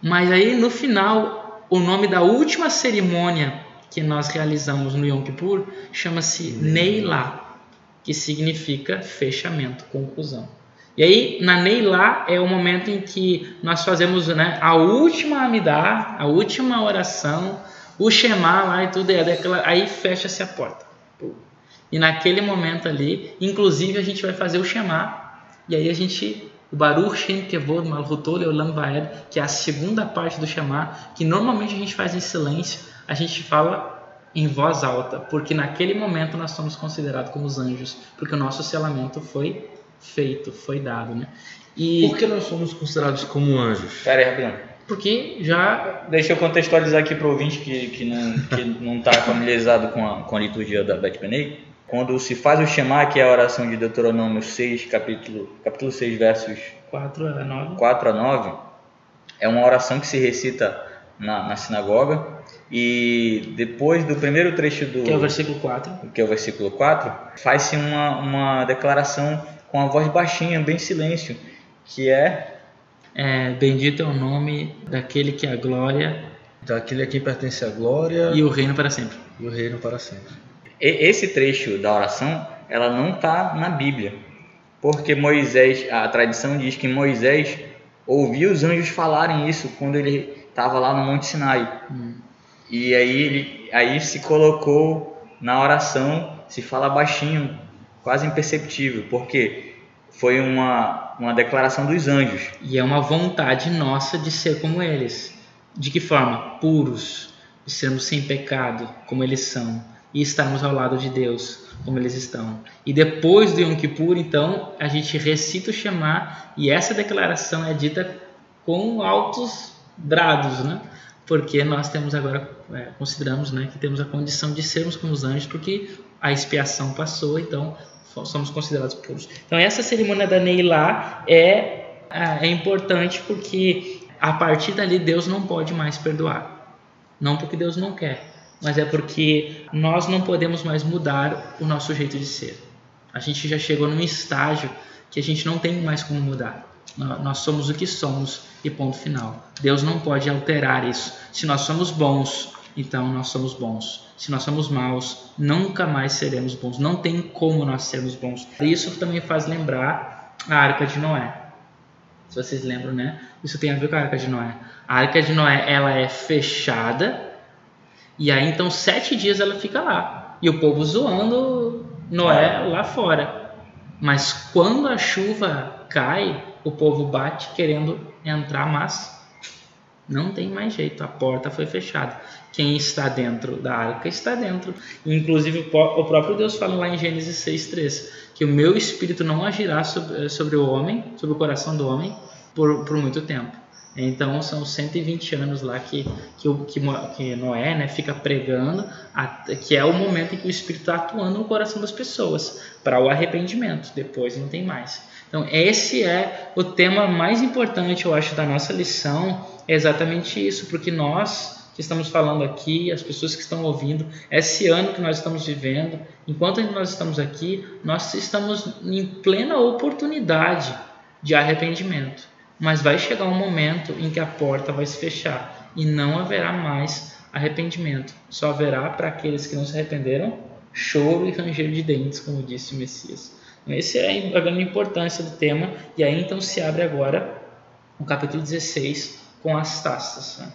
Mas aí no final, o nome da última cerimônia que nós realizamos no Yom Kippur chama-se Neilá, que significa fechamento, conclusão. E aí, na Neilá é o momento em que nós fazemos né, a última Amidá, a última oração, o Shema lá e tudo, e daquela, aí fecha-se a porta. E naquele momento ali, inclusive a gente vai fazer o Shema, e aí a gente o Baruch Shem Kevod Malchuto Leolam Vaed, que é a segunda parte do Shema, que normalmente a gente faz em silêncio, a gente fala em voz alta, porque naquele momento nós somos considerados como os anjos, porque o nosso selamento foi feito, foi dado, né? E por que nós somos considerados como anjos? Pera aí, rapidinho. Porque já... Deixa eu contextualizar aqui para o ouvinte que, que não está que não tá familiarizado com a, com a liturgia da Bet Benei. Quando se faz o Shema, que é a oração de Deuteronômio 6, capítulo, capítulo 6, versos 4 a 9, 4 a 9 é uma oração que se recita na, na sinagoga e depois do primeiro trecho do. Que é o versículo 4. Que é o versículo 4, faz-se uma, uma declaração com a voz baixinha, bem silêncio, que é. é Bendito é o nome daquele que é a glória. Daquele a quem pertence a glória. E o reino para sempre. E o reino para sempre. E, esse trecho da oração, ela não está na Bíblia. Porque Moisés, a tradição diz que Moisés ouviu os anjos falarem isso quando ele estava lá no Monte Sinai. Hum. E aí ele aí se colocou na oração, se fala baixinho, quase imperceptível, porque foi uma, uma declaração dos anjos. E é uma vontade nossa de ser como eles. De que forma? Puros, de sermos sem pecado, como eles são, e estarmos ao lado de Deus, como eles estão. E depois do Yom Kippur, então, a gente recita o Shema, e essa declaração é dita com altos brados, né? Porque nós temos agora, é, consideramos né, que temos a condição de sermos como os anjos, porque a expiação passou, então somos considerados puros. Então essa cerimônia da Neilá é, é importante porque a partir dali Deus não pode mais perdoar. Não porque Deus não quer, mas é porque nós não podemos mais mudar o nosso jeito de ser. A gente já chegou num estágio que a gente não tem mais como mudar. Nós somos o que somos e ponto final. Deus não pode alterar isso. Se nós somos bons, então nós somos bons. Se nós somos maus, nunca mais seremos bons. Não tem como nós sermos bons. Isso também faz lembrar a Arca de Noé. Se vocês lembram, né? Isso tem a ver com a Arca de Noé. A Arca de Noé, ela é fechada e aí então sete dias ela fica lá e o povo zoando Noé lá fora. Mas quando a chuva cai, o povo bate querendo entrar, mas não tem mais jeito, a porta foi fechada. Quem está dentro da arca está dentro. Inclusive, o próprio Deus fala lá em Gênesis 6,3 que o meu espírito não agirá sobre, sobre o homem, sobre o coração do homem, por, por muito tempo. Então são 120 anos lá que, que, que, que Noé né, fica pregando, que é o momento em que o Espírito está atuando no coração das pessoas para o arrependimento. Depois não tem mais. Então, esse é o tema mais importante, eu acho, da nossa lição, é exatamente isso, porque nós que estamos falando aqui, as pessoas que estão ouvindo, esse ano que nós estamos vivendo, enquanto nós estamos aqui, nós estamos em plena oportunidade de arrependimento. Mas vai chegar um momento em que a porta vai se fechar e não haverá mais arrependimento. Só haverá para aqueles que não se arrependeram choro e ranger de dentes, como disse o Messias. Essa é a grande importância do tema, e aí então se abre agora o capítulo 16 com as taças. Né?